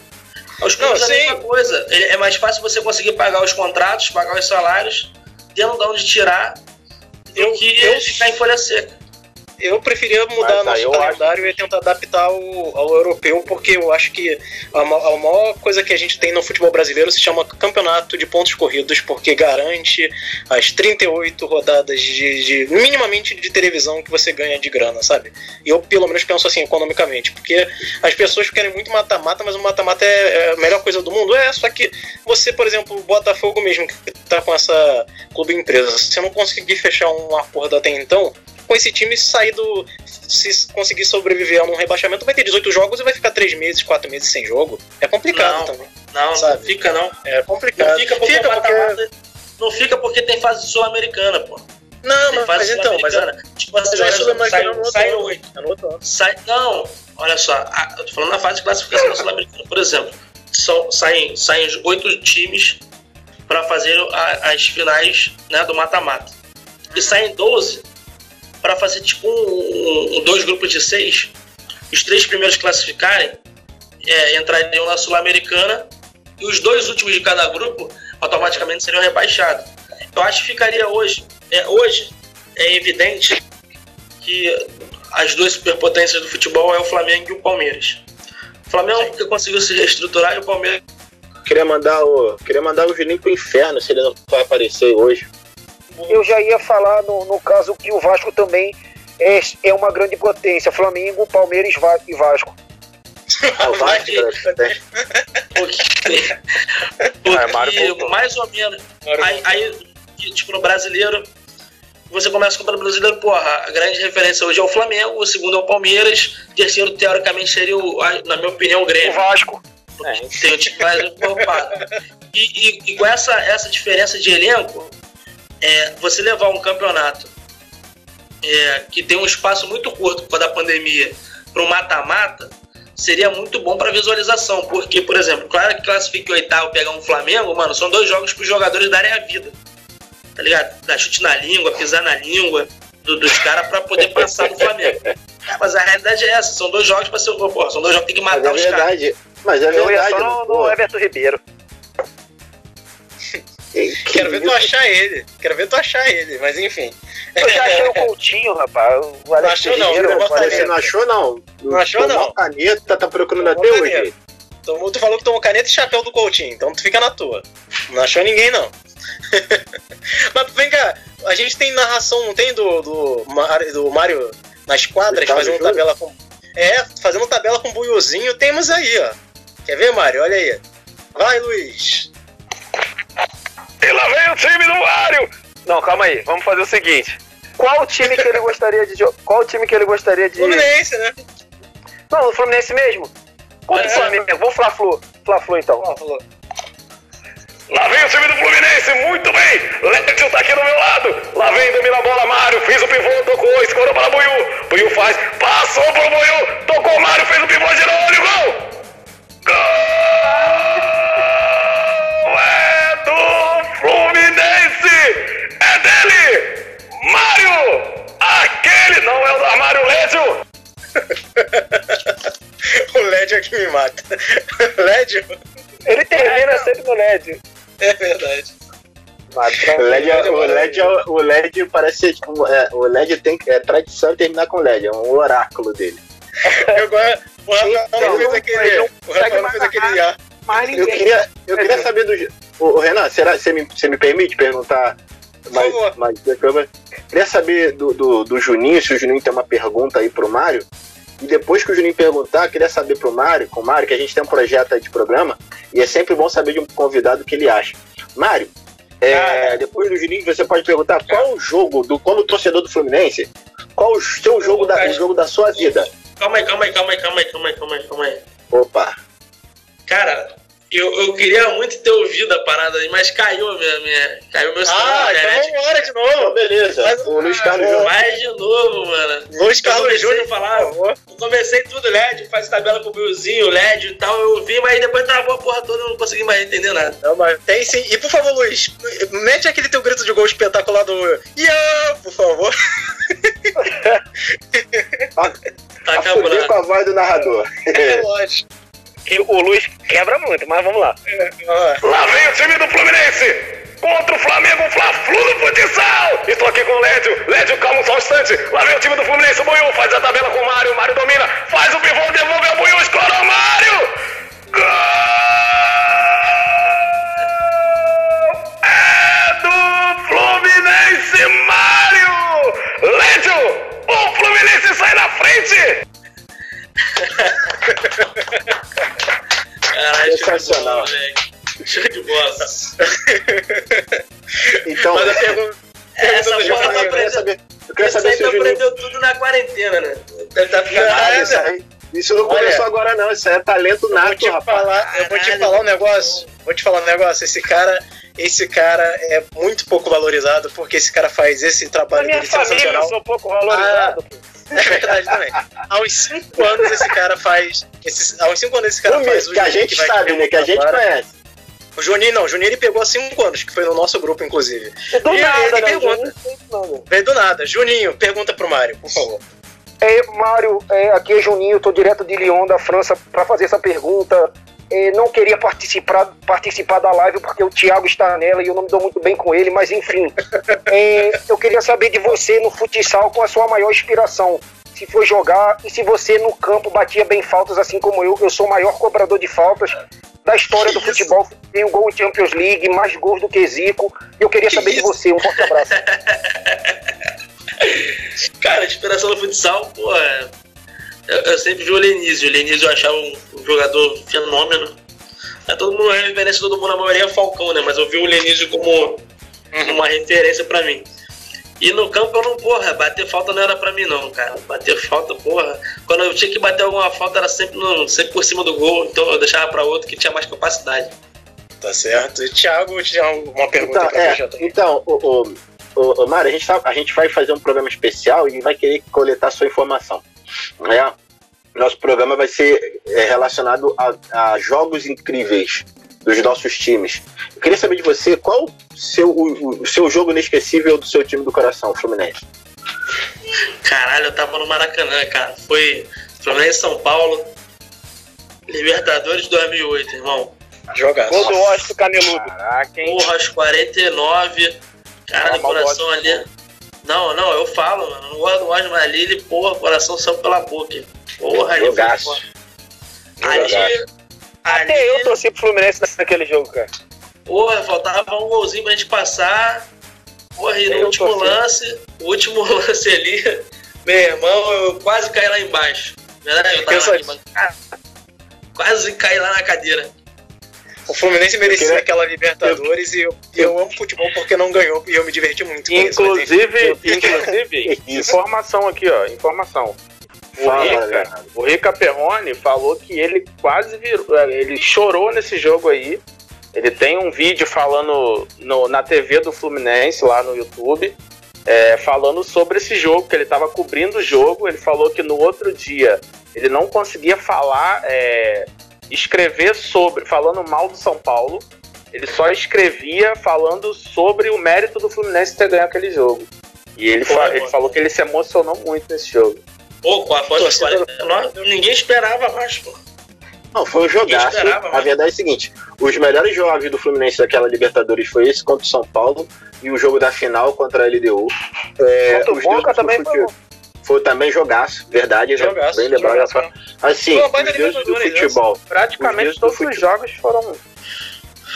Os clubes é a mesma coisa. É mais fácil você conseguir pagar os contratos, pagar os salários, tendo de onde tirar, do eu, que eu... ficar em folha seca eu preferia mudar Mas, nosso calendário acho... e tentar adaptar ao, ao, europeu, porque eu acho que a, a maior coisa que a gente tem no futebol brasileiro se chama campeonato de pontos corridos, porque garante as 38 rodadas de, de minimamente de televisão que você ganha de grana, sabe? E eu pelo menos penso assim economicamente, porque as pessoas querem muito mata-mata, mas o mata-mata é, é a melhor coisa do mundo. É, só que você, por exemplo, o Botafogo mesmo, que tá com essa clube empresa, se você não conseguir fechar um acordo até então, com esse time sair do. Se conseguir sobreviver a um rebaixamento, vai ter 18 jogos e vai ficar 3 meses, 4 meses sem jogo. É complicado não, também. Não, sabe? não fica não. É complicado. Não fica porque, fica porque... não fica porque tem fase sul-americana, pô. Não, mas, mas então, mas tipo assim, já olha, sai, sai 8. Sai, não, olha só, a, eu tô falando na fase de classificação sul-americana, por exemplo. São, saem, saem oito times para fazer a, as finais né, do mata-mata. E saem 12 para fazer tipo um, um, dois grupos de seis, os três primeiros classificarem é, entrariam na Sul-Americana e os dois últimos de cada grupo automaticamente seriam rebaixados. Eu acho que ficaria hoje, é, hoje é evidente que as duas superpotências do futebol é o Flamengo e o Palmeiras. O Flamengo porque conseguiu se reestruturar e o Palmeiras queria mandar o queria mandar o Juninho pro inferno se ele não vai aparecer hoje eu já ia falar no, no caso que o Vasco também é, é uma grande potência. Flamengo, Palmeiras e Vasco. Ah, o Vasco né? porque, porque mais ou menos. Aí, aí, tipo, no brasileiro, você começa com o brasileiro, porra, a grande referência hoje é o Flamengo, o segundo é o Palmeiras, o terceiro, teoricamente, seria, o, na minha opinião, o Grêmio. O Vasco. É, tem o time mais e, e, e com essa, essa diferença de elenco, é, você levar um campeonato é, que tem um espaço muito curto por da pandemia para um mata-mata seria muito bom para visualização, porque, por exemplo, claro que classifique o oitavo pegar um Flamengo, mano, são dois jogos para os jogadores darem a vida, tá ligado? Dar chute na língua, pisar na língua do, dos caras para poder passar no Flamengo. É, mas a realidade é essa, são dois jogos para ser, pô, são dois jogos que tem que matar mas é os caras. Mas é verdade. Eu ia só no, no Everton Ribeiro. Quero ver tu achar ele. Quero ver tu achar ele, mas enfim. Eu já achei o Coutinho, rapaz. O não achou não, você não achou não. Não achou não. caneta, tá procurando até hoje. Tomou, tu falou que tomou caneta e chapéu do Coutinho, então tu fica na tua. Não achou ninguém não. mas vem cá, a gente tem narração, não tem do, do, do Mário nas quadras, fazendo tabela com. É, fazendo tabela com buiozinho, temos aí, ó. Quer ver, Mário? Olha aí. Vai, Luiz. E lá vem o time do Mário! Não, calma aí, vamos fazer o seguinte. Qual time que ele gostaria de Qual time que ele gostaria de. Fluminense, né? Não, o Fluminense mesmo. Contra é. o Flamengo. Vou Fla-Flu. Fla-Flu então. Fla-Flu. Lá vem o time do Fluminense, muito bem. Lédio tá aqui do meu lado. Lá vem, domina a bola, Mário. Fez o pivô, tocou, escorou para Buiu. Buiu faz, passou pro Buiu. Tocou, Mário, fez o pivô, girou, olha o gol. Gol! o LED é que me mata. LED? Ele termina sempre no LED. É verdade. O LED, é, o, LED é, o LED parece tipo, é, o LED tem é tradição terminar com LED, é um oráculo dele. Eu, o Rafael fez aquele. O Rafael fez aquele ar. Eu queria, eu queria saber do. O, Renan, será você me, você me permite perguntar mais, mais Queria saber do, do, do Juninho, se o Juninho tem uma pergunta aí pro Mário. E depois que o Juninho perguntar, queria saber pro Mário, com o Mário, que a gente tem um projeto de programa, e é sempre bom saber de um convidado o que ele acha. Mário, é, depois do Juninho, você pode perguntar qual o jogo, do, como torcedor do Fluminense, qual o seu jogo da, o jogo da sua vida? Calma aí, calma aí, calma aí, calma aí, calma aí, calma aí, calma aí. Opa. Cara, eu, eu queria muito ter ouvido a parada aí, mas caiu a minha, minha. Caiu meu sinal ah, então vamos embora de novo. Beleza. Mas, o Luiz Carlos Júnior. Mais de novo, mano. Luiz Carlos Júnior falar. Eu comecei tudo LED, faz tabela com o Billzinho, LED e tal. Eu vi, mas depois travou a porra toda e não consegui mais entender nada. Não, mas tem sim. E por favor, Luiz, mete aquele teu grito de gol espetacular do. Yeah, por favor. tá, tá acabando. com a voz do narrador. É lógico que o Luiz quebra muito, mas vamos lá. Lá vem o time do Fluminense! Contra o Flamengo, Fla-Flu no futsal! Estou aqui com o Lédio. Lédio, calma só um instante. Lá vem o time do Fluminense, o Buiu faz a tabela com o Mário. O Mário domina, faz o pivô, devolve o Buiu, escorou o Mário! Gol! É Fluminense, Mário! Lédio, o Fluminense sai na frente! Caralho, sensacional. Show de bola. então, Mas a pergunta. Essa porra tá aprendendo. Eu quero saber se o Juninho... aprendeu tudo na quarentena, né? Deve tá ficando ah, isso, aí, isso não começou Olha, agora, não. Isso é talento nato, eu vou te rapaz. Falar, eu vou te falar um negócio. Vou te falar um negócio. Esse cara, esse cara é muito pouco valorizado porque esse cara faz esse trabalho minha família eu sou pouco valorizado. Ah, é verdade também. Há uns 5 anos esse cara faz. Esses, há uns 5 anos esse cara o faz o Que a gente que sabe, né? Que a gente conhece. O Juninho não, o Juninho ele pegou há 5 anos, que foi no nosso grupo, inclusive. Do e nada, ele né? pergunta. Veio do nada. Juninho, pergunta pro Mário, por favor. É, Mário, é, aqui é Juninho, tô direto de Lyon, da França, para fazer essa pergunta. É, não queria participar, participar da live porque o Thiago está nela e eu não me dou muito bem com ele, mas enfim. É, eu queria saber de você no futsal com a sua maior inspiração. Se foi jogar e se você no campo batia bem faltas, assim como eu. Eu sou o maior cobrador de faltas da história do futebol. Tenho gol em Champions League, mais gols do que Zico. Eu queria que saber isso? de você. Um forte abraço. Cara, inspiração no futsal, pô, é eu, eu sempre vi o Lenísio. O Lenísio eu achava um, um jogador fenômeno. É, todo mundo, a referência todo mundo, a maioria é Falcão, né? Mas eu vi o Lenísio como uma referência pra mim. E no campo eu não, porra, bater falta não era pra mim não, cara. Bater falta, porra. Quando eu tinha que bater alguma falta era sempre, no, sempre por cima do gol, então eu deixava pra outro que tinha mais capacidade. Tá certo. E Thiago tinha uma pergunta então, pra é, Então, o, o, o, o Mário, a gente, tá, a gente vai fazer um programa especial e vai querer coletar sua informação. É, nosso programa vai ser é, relacionado a, a, jogos incríveis dos nossos times. Eu queria saber de você qual seu, o, o seu jogo inesquecível do seu time do coração, Fluminense. Caralho, eu tava no Maracanã, cara. Foi Fluminense São Paulo, Libertadores 2008, irmão. Jogar. Gol do Washington Caneludo. Caraca, hein? Porra, aos 49. Cara, no coração ali. Não, não, eu falo, mano. Não gosto do ali ele, porra, coração saiu pela boca. Porra, ali Jogaço. Ali, ali. Até eu torci pro Fluminense naquele jogo, cara. Porra, faltava um golzinho pra gente passar. Porra, e no eu último torci. lance, o último lance ali, meu irmão, eu quase caí lá embaixo. Verdade, eu tava aqui, quase caí lá na cadeira. O Fluminense merecia queria... aquela Libertadores eu... e eu, eu amo futebol porque não ganhou e eu me diverti muito inclusive, isso, Inclusive, informação aqui, ó, informação. O, Fala, Rica, o Rica Perrone falou que ele quase virou, é, ele chorou nesse jogo aí Ele tem um vídeo falando no, na TV do Fluminense, lá no YouTube, é, falando sobre esse jogo, que ele estava cobrindo o jogo. Ele falou que no outro dia ele não conseguia falar, é, escrever sobre, falando mal do São Paulo. Ele só escrevia falando sobre o mérito do Fluminense ter ganho aquele jogo. E ele, fa ele falou que ele se emocionou muito nesse jogo. Pô, com a foto de 49, ninguém esperava mais, pô. Não, foi um jogaço. A verdade é a seguinte: os melhores jogos do Fluminense daquela Libertadores foi esse contra o São Paulo e o jogo da final contra a LDU. É, contra o Boca também foi. Foi também jogaço, verdade. Jogaço, bem lembrado. Assim, os deuses do futebol. Praticamente todos os jogos foram.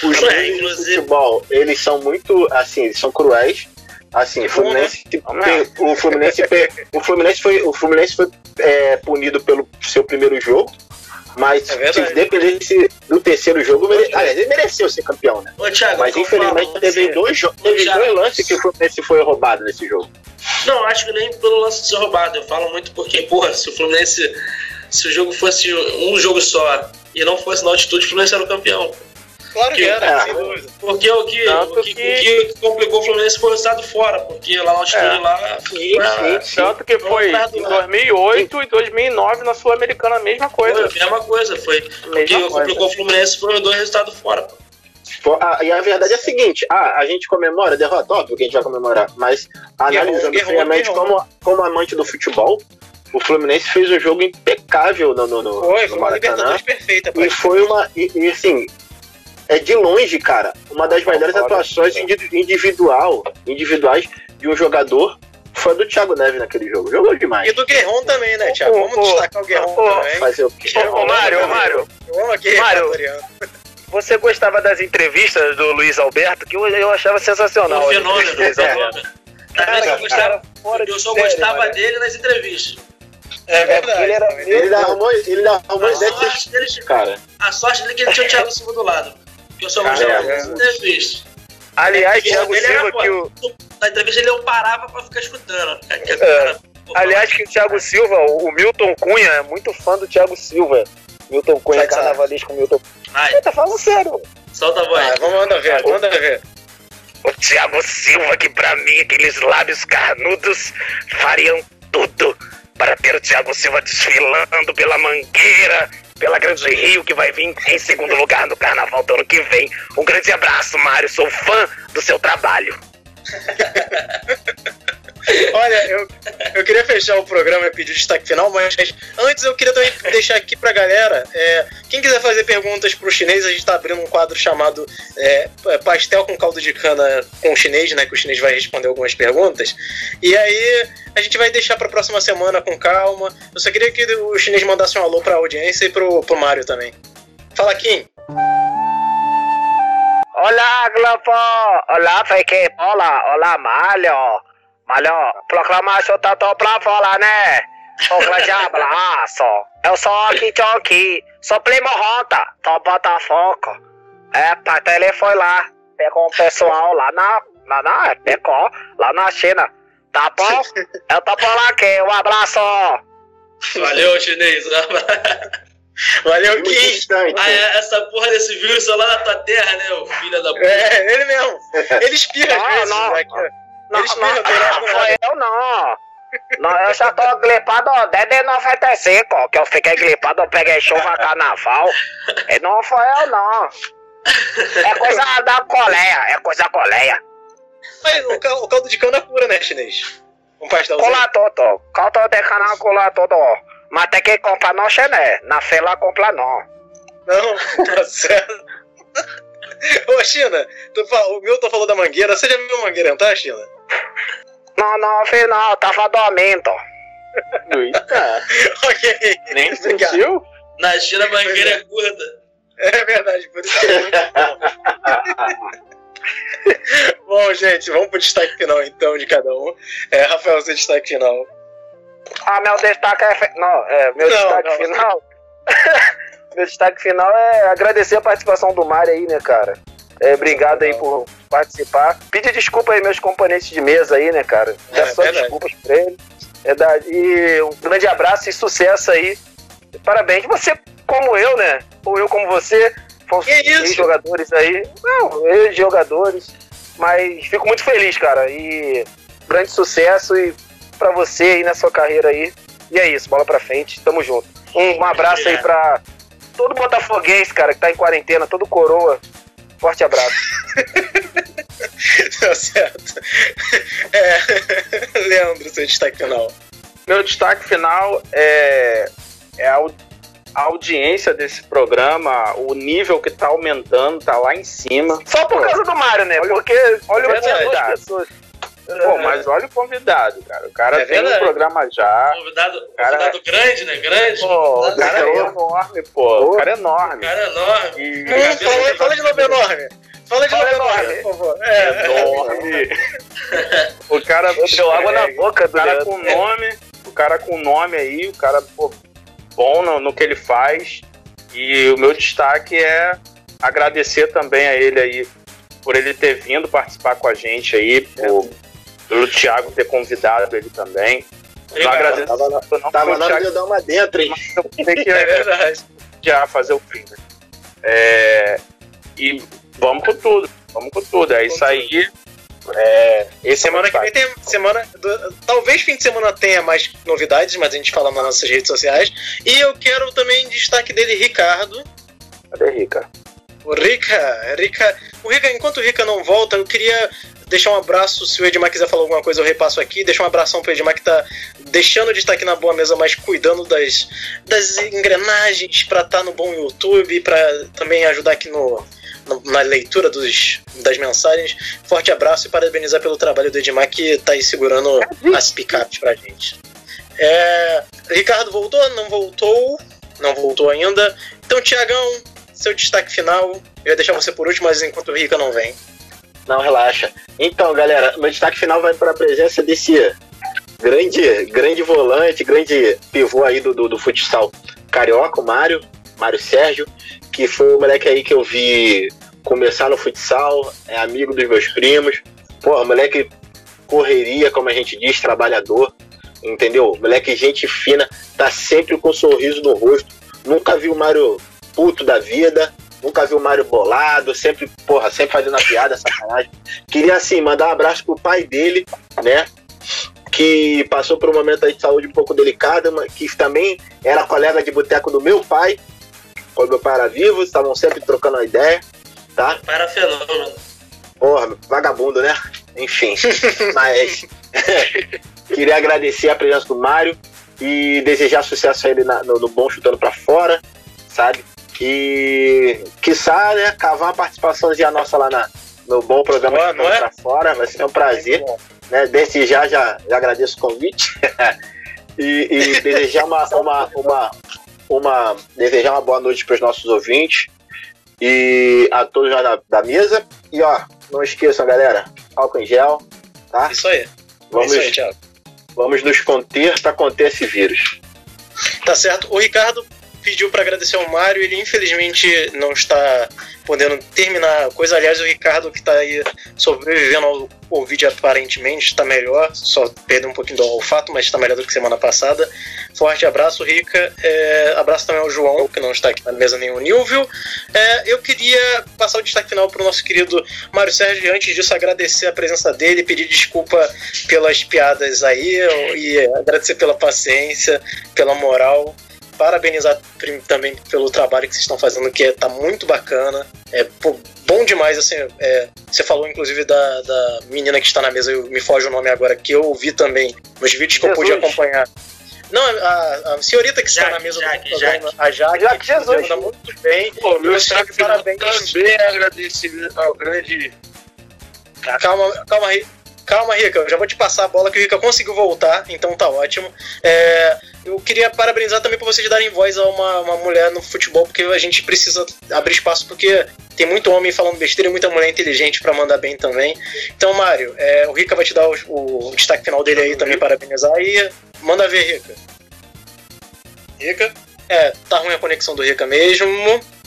Os deuses do futebol, eles são muito, assim, eles são cruéis. Assim, o Fluminense, o Fluminense, o Fluminense foi, o Fluminense foi é, punido pelo seu primeiro jogo mas é se dependesse do terceiro jogo, mere... aliás, ele mereceu ser campeão, né? Ô, Thiago, Mas infelizmente teve, dois, teve dois lances que o Fluminense foi roubado nesse jogo. Não, acho que nem pelo lance de ser roubado. Eu falo muito porque, porra, se o Fluminense. Se o jogo fosse um jogo só e não fosse na altitude, o Fluminense era o campeão. Claro que, era, é, sem dúvida. Porque o que, o que, que... o que complicou o Fluminense foi o estado fora, porque lá na altitude é. lá. Sim, pra, sim, Tanto que foi em 2008 e 2009 na Sul-Americana a mesma coisa. Foi a mesma coisa, foi. o que complicou o Fluminense foram dois resultados fora. E a verdade é a seguinte: ah, a gente comemora a derrota, óbvio que a gente vai comemorar, mas analisando friamente como, como amante do futebol, o Fluminense fez um jogo impecável no, no, no Foi, foi uma Libertadores perfeita. E foi uma. E, e, assim, é de longe, cara, uma das melhores atuações individual, individuais de um jogador foi do Thiago Neves naquele jogo. Jogou demais. E do Guerron também, né, Thiago? Vamos destacar o Guerron também. Fazer o quê? Ô, Mário, ô, Mário. Eu amo aqui, Mário. Você gostava das entrevistas do Luiz Alberto, que eu, eu achava sensacional. O fenômeno, Luiz Alberto. eu, gostava, eu só gostava série, dele nas entrevistas. É verdade. Ele, era, ele arrumou, ele arrumou ideia de cara. A sorte dele é que ele tinha o Thiago Silva do lado. Que eu só gostava é, das entrevistas. Aliás, Thiago Silva era, que o. Na entrevista ele eu parava pra ficar escutando. É. Aliás, que o Thiago Silva, o Milton Cunha, é muito fã do Thiago Silva. Milton Cunha, carnavalista com Milton Cunha. Tá falando sério. Solta a voz. Ah, vamos mandar ver, manda ver. O Thiago Silva, que pra mim, aqueles lábios carnudos fariam tudo para ter o Thiago Silva desfilando pela mangueira, pela Grande Rio, que vai vir em segundo lugar no carnaval do ano que vem. Um grande abraço, Mário. Sou fã do seu trabalho. Olha, eu, eu queria fechar o programa e pedir o destaque final, mas antes eu queria também deixar aqui pra galera: é, quem quiser fazer perguntas pro chinês, a gente tá abrindo um quadro chamado é, Pastel com caldo de cana com o chinês, né? Que o chinês vai responder algumas perguntas. E aí a gente vai deixar pra próxima semana com calma. Eu só queria que o chinês mandasse um alô pra audiência e pro, pro Mário também. Fala, Kim. Olá, Globo! Olá, Fake Bola! Olá, Malho! Malho, proclamação tá tão pra falar, né? Um grande abraço! Eu sou aqui, aqui, sou primo Rota, tô Botafogo. É, pai ele foi lá, pegou um pessoal lá na, lá na, pegou, lá na China. Tá bom? Eu tô por aqui, um abraço! Valeu, chinês! Valeu, Kim! Ah, é, essa porra desse vírus é lá na tua terra, né, o filho da puta? É, ele mesmo. Ele espirra às vezes. Não, aqui, não, não, não foi eu não. Não, eu já tô gripado desde 95, que eu fiquei gripado, eu peguei chuva carnaval. E não foi eu não. É coisa da coleia, é coisa coleia. Mas o, caldo de cana cura, né, chinês? Um pastelzinho. Cola todo. Caldo de cana cola todo. Mas tem que comprar no Chené. Na fila compra não. Não, tá certo. Ô, China, tu, o Milton falou da mangueira. Você já viu mangueira entrar, China? Não, não, vi não. Tava dormindo. Eita. ok. Nem sentiu? Na China, a mangueira é. curta. É verdade, por isso é muito bom. gente, vamos pro destaque final então de cada um. É, Rafael, seu destaque final. Ah, meu destaque é. Não, é, meu não, destaque não, final. meu destaque final é agradecer a participação do Mário aí, né, cara? É, obrigado aí por participar. Pedir desculpa aí meus componentes de mesa aí, né, cara? Peço é, só verdade. desculpas pra ele. Verdade. E um grande abraço e sucesso aí. Parabéns. Você, como eu, né? Ou eu como você, ex-jogadores aí. Não, ex-jogadores. Mas fico muito feliz, cara. E grande sucesso e para você aí na sua carreira aí. E é isso, bola pra frente, tamo junto. Um, um abraço aí pra todo botafoguense, cara, que tá em quarentena, todo coroa. Forte abraço. tá certo. É... Leandro, seu destaque final. Meu destaque final é, é a, a audiência desse programa, o nível que tá aumentando, tá lá em cima. Só por causa do Mário, né? Olha, Porque olha o duas pessoas. Pô, mas olha o convidado, cara. O cara é tem verdade. um programa já. Convidado, cara... convidado grande, né? Grande. Pô, o cara é enorme, pô. O cara é enorme. O cara é enorme. E... Fala, fala de novo enorme. Fala de novo enorme, por favor. É. Enorme. o cara. Deu água na boca do O cara com nome. O cara com nome aí, o cara, pô, bom no, no que ele faz. E o meu destaque é agradecer também a ele aí por ele ter vindo participar com a gente aí, por, pelo Thiago ter convidado ele também. Não agradeço. Tava, na, não tava na hora de eu dar uma dentro, hein? Que, é verdade. Já fazer o fim. Né? É, e vamos com tudo. Vamos com tudo. É isso aí. É, esse semana que vem tem semana. Do, talvez fim de semana tenha mais novidades, mas a gente fala nas nossas redes sociais. E eu quero também destaque dele, Ricardo. Cadê Rica? O Rica, Rica. O Rica, enquanto o Rica não volta, eu queria deixar um abraço. Se o Edmar quiser falar alguma coisa, eu repasso aqui. Deixar um abração pro Edmar que tá deixando de estar aqui na boa mesa, mas cuidando das, das engrenagens para estar tá no bom YouTube, para também ajudar aqui no, na leitura dos, das mensagens. Forte abraço e parabenizar pelo trabalho do Edmar que tá aí segurando as picapes pra gente. É, Ricardo voltou? Não voltou? Não voltou ainda. Então, Tiagão, seu destaque final. Eu ia deixar você por último, mas enquanto o Rica não vem. Não, relaxa. Então, galera, meu destaque final vai para a presença desse grande, grande volante, grande pivô aí do, do, do futsal carioca, o Mário, Mário Sérgio, que foi o moleque aí que eu vi começar no futsal, é amigo dos meus primos. Porra, moleque correria, como a gente diz, trabalhador, entendeu? Moleque gente fina, tá sempre com um sorriso no rosto. Nunca vi o Mário puto da vida, Nunca vi o Mário bolado, sempre, porra, sempre fazendo a piada, sacanagem. Queria, assim, mandar um abraço pro pai dele, né? Que passou por um momento aí de saúde um pouco delicado, mas que também era colega de boteco do meu pai, quando meu pai era vivo, estavam sempre trocando ideia, tá? Era fenômeno. Porra, vagabundo, né? Enfim, mas queria agradecer a presença do Mário e desejar sucesso a ele na, no, no Bom Chutando pra Fora, sabe? E, quiçá, né, cavar uma participaçãozinha nossa lá na, no bom programa Boa, não é? pra fora, vai ser um prazer. Né? Desde já, já, já agradeço o convite. e, e desejar uma, uma, uma, uma, desejar uma boa noite para os nossos ouvintes e a todos já da, da, mesa. E ó, não esqueçam, galera, álcool em gel, tá? Isso aí. Vamos, Isso aí, vamos nos conter para conter esse vírus. Tá certo. O Ricardo pediu para agradecer ao Mário, ele infelizmente não está podendo terminar a coisa. Aliás, o Ricardo, que está aí sobrevivendo ao Covid, aparentemente está melhor, só perdeu um pouquinho do olfato, mas está melhor do que semana passada. Forte abraço, Rica. É, abraço também ao João, que não está aqui na mesa, o Nilvio. É, eu queria passar o destaque final para o nosso querido Mário Sérgio, antes disso, agradecer a presença dele, pedir desculpa pelas piadas aí e agradecer pela paciência, pela moral parabenizar também pelo trabalho que vocês estão fazendo, que é, tá muito bacana. É pô, bom demais, assim. É, você falou, inclusive, da, da menina que está na mesa, eu, me foge o nome agora, que eu ouvi também nos vídeos que Jesus. eu pude acompanhar. Não, a, a senhorita que está na mesa Jaque, do programa, a Jaque, Jaque Jesus. muito bem. Pô, meu destaque parabéns. também é agradecimento ao grande. Calma, calma aí. Calma, Rica, eu já vou te passar a bola que o Rica conseguiu voltar, então tá ótimo. É, eu queria parabenizar também por vocês darem voz a uma, uma mulher no futebol, porque a gente precisa abrir espaço, porque tem muito homem falando besteira e muita mulher inteligente para mandar bem também. Então, Mário, é, o Rica vai te dar o, o, destaque final dele aí também, parabenizar. E manda ver, Rica. Rica? É, tá ruim a conexão do Rica mesmo.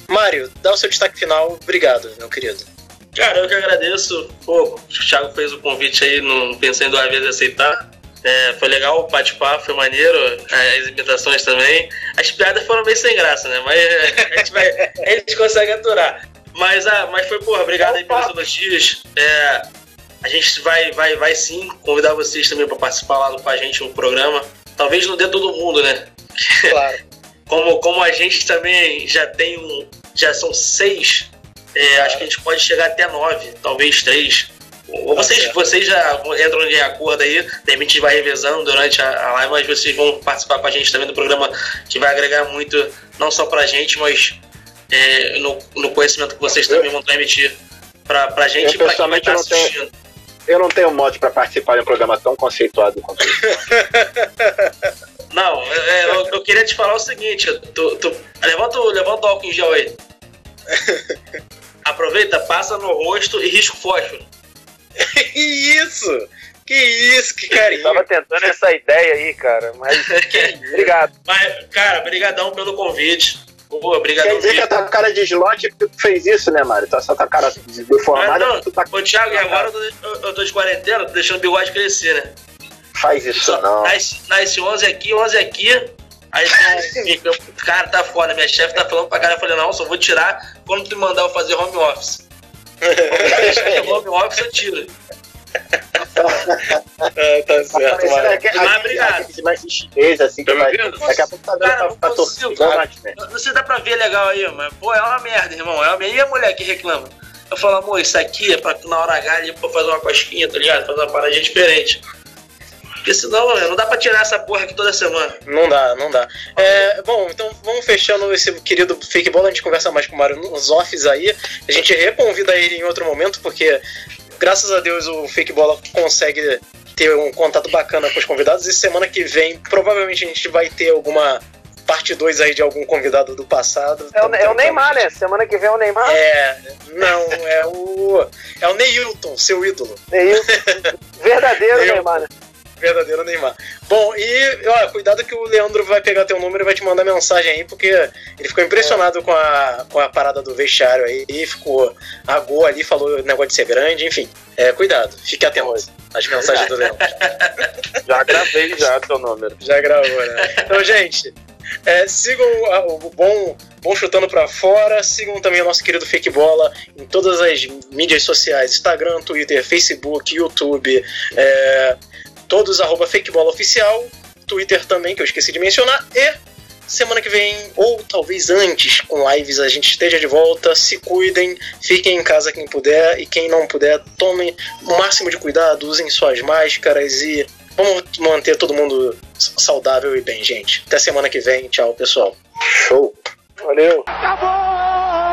Mário, dá o seu destaque final. Obrigado, meu querido. Cara, eu que agradeço. Pô, o Thiago fez o convite aí, não pensei em duas vezes aceitar. É, foi legal o bate-papo, foi maneiro, as imitações também. As piadas foram bem sem graça, né? Mas a gente, vai, a gente consegue aturar. Mas, ah, mas foi, porra, obrigado aí pelos elogios. É, a gente vai, vai, vai sim convidar vocês também para participar lá com a gente no programa. Talvez não dê todo mundo, né? Claro. como, como a gente também já tem um. Já são seis, é, acho que a gente pode chegar até nove, talvez três. Ou vocês, tá vocês já entram em acordo aí, de repente a gente vai revezando durante a, live, mas vocês vão participar com a gente também do programa que vai agregar muito, não só pra gente, mas é, no, no, conhecimento que vocês também vão transmitir pra, pra gente eu, e pra quem vai estar tá assistindo. Tenho, eu não tenho modo para participar de um programa tão conceituado quanto esse. Não, é, eu, eu, queria te falar o seguinte, tu, tu, levanta, levanta o álcool em gel aí. Aproveita, passa no rosto e risca o fósforo. que isso? Que isso, que carinho. Eu tava tentando essa ideia aí, cara, mas. obrigado. Mas, cara, brigadão pelo convite. Boa, obrigado. Quer dizer que a tua cara de slot tu fez isso, né, Mário? Tua, tua cara deformada. Mas não, tu tá... Ô, Thiago, e agora eu tô, eu tô de quarentena, tô deixando o bigode crescer, né? Faz isso Só, não. Nasce, nasce 11 aqui, 11 aqui. Aí, então, cara, tá foda. Minha chefe tá falando pra cara. Eu falei, não, só vou tirar quando tu mandar eu fazer home office. Quando home office, eu tiro. é, tá certo, mas, mas, mas obrigado. Mais chinês, assim, que tá vai, daqui a pouco tá dando pra, pra torcida. Não sei dá pra ver legal aí, mas, pô, é uma merda, irmão. É uma. E a mulher que reclama? Eu falo, amor, isso aqui é pra na hora H ali, pra fazer uma cosquinha, tá ligado? Fazer uma paradinha diferente. Porque senão, não dá pra tirar essa porra aqui toda semana. Não dá, não dá. É, bom, então vamos fechando esse querido fake bola. A gente conversa mais com o Mário nos offs aí. A gente reconvida ele em outro momento, porque graças a Deus o fake bola consegue ter um contato bacana com os convidados. E semana que vem, provavelmente a gente vai ter alguma parte 2 aí de algum convidado do passado. É o, é o Neymar, né? Semana que vem é o Neymar? É, não, é o. É o Neilton, seu ídolo. Neilton. Verdadeiro Neymar, né? Verdadeiro Neymar. Bom, e olha, cuidado que o Leandro vai pegar teu número e vai te mandar mensagem aí, porque ele ficou impressionado é. com, a, com a parada do vestiário aí, e ficou agou ali, falou o negócio de ser grande, enfim. É, cuidado, fique atento às mensagens do Leandro. Já gravei já teu número. Já gravou, né? Então, gente, é, sigam o, o bom, bom Chutando para Fora, sigam também o nosso querido Fake Bola em todas as mídias sociais: Instagram, Twitter, Facebook, YouTube. É, todos arroba fakebolaoficial, Twitter também, que eu esqueci de mencionar, e semana que vem, ou talvez antes, com lives, a gente esteja de volta. Se cuidem, fiquem em casa quem puder, e quem não puder, tomem o máximo de cuidado, usem suas máscaras e vamos manter todo mundo saudável e bem, gente. Até semana que vem, tchau, pessoal. Show! Valeu! Acabou!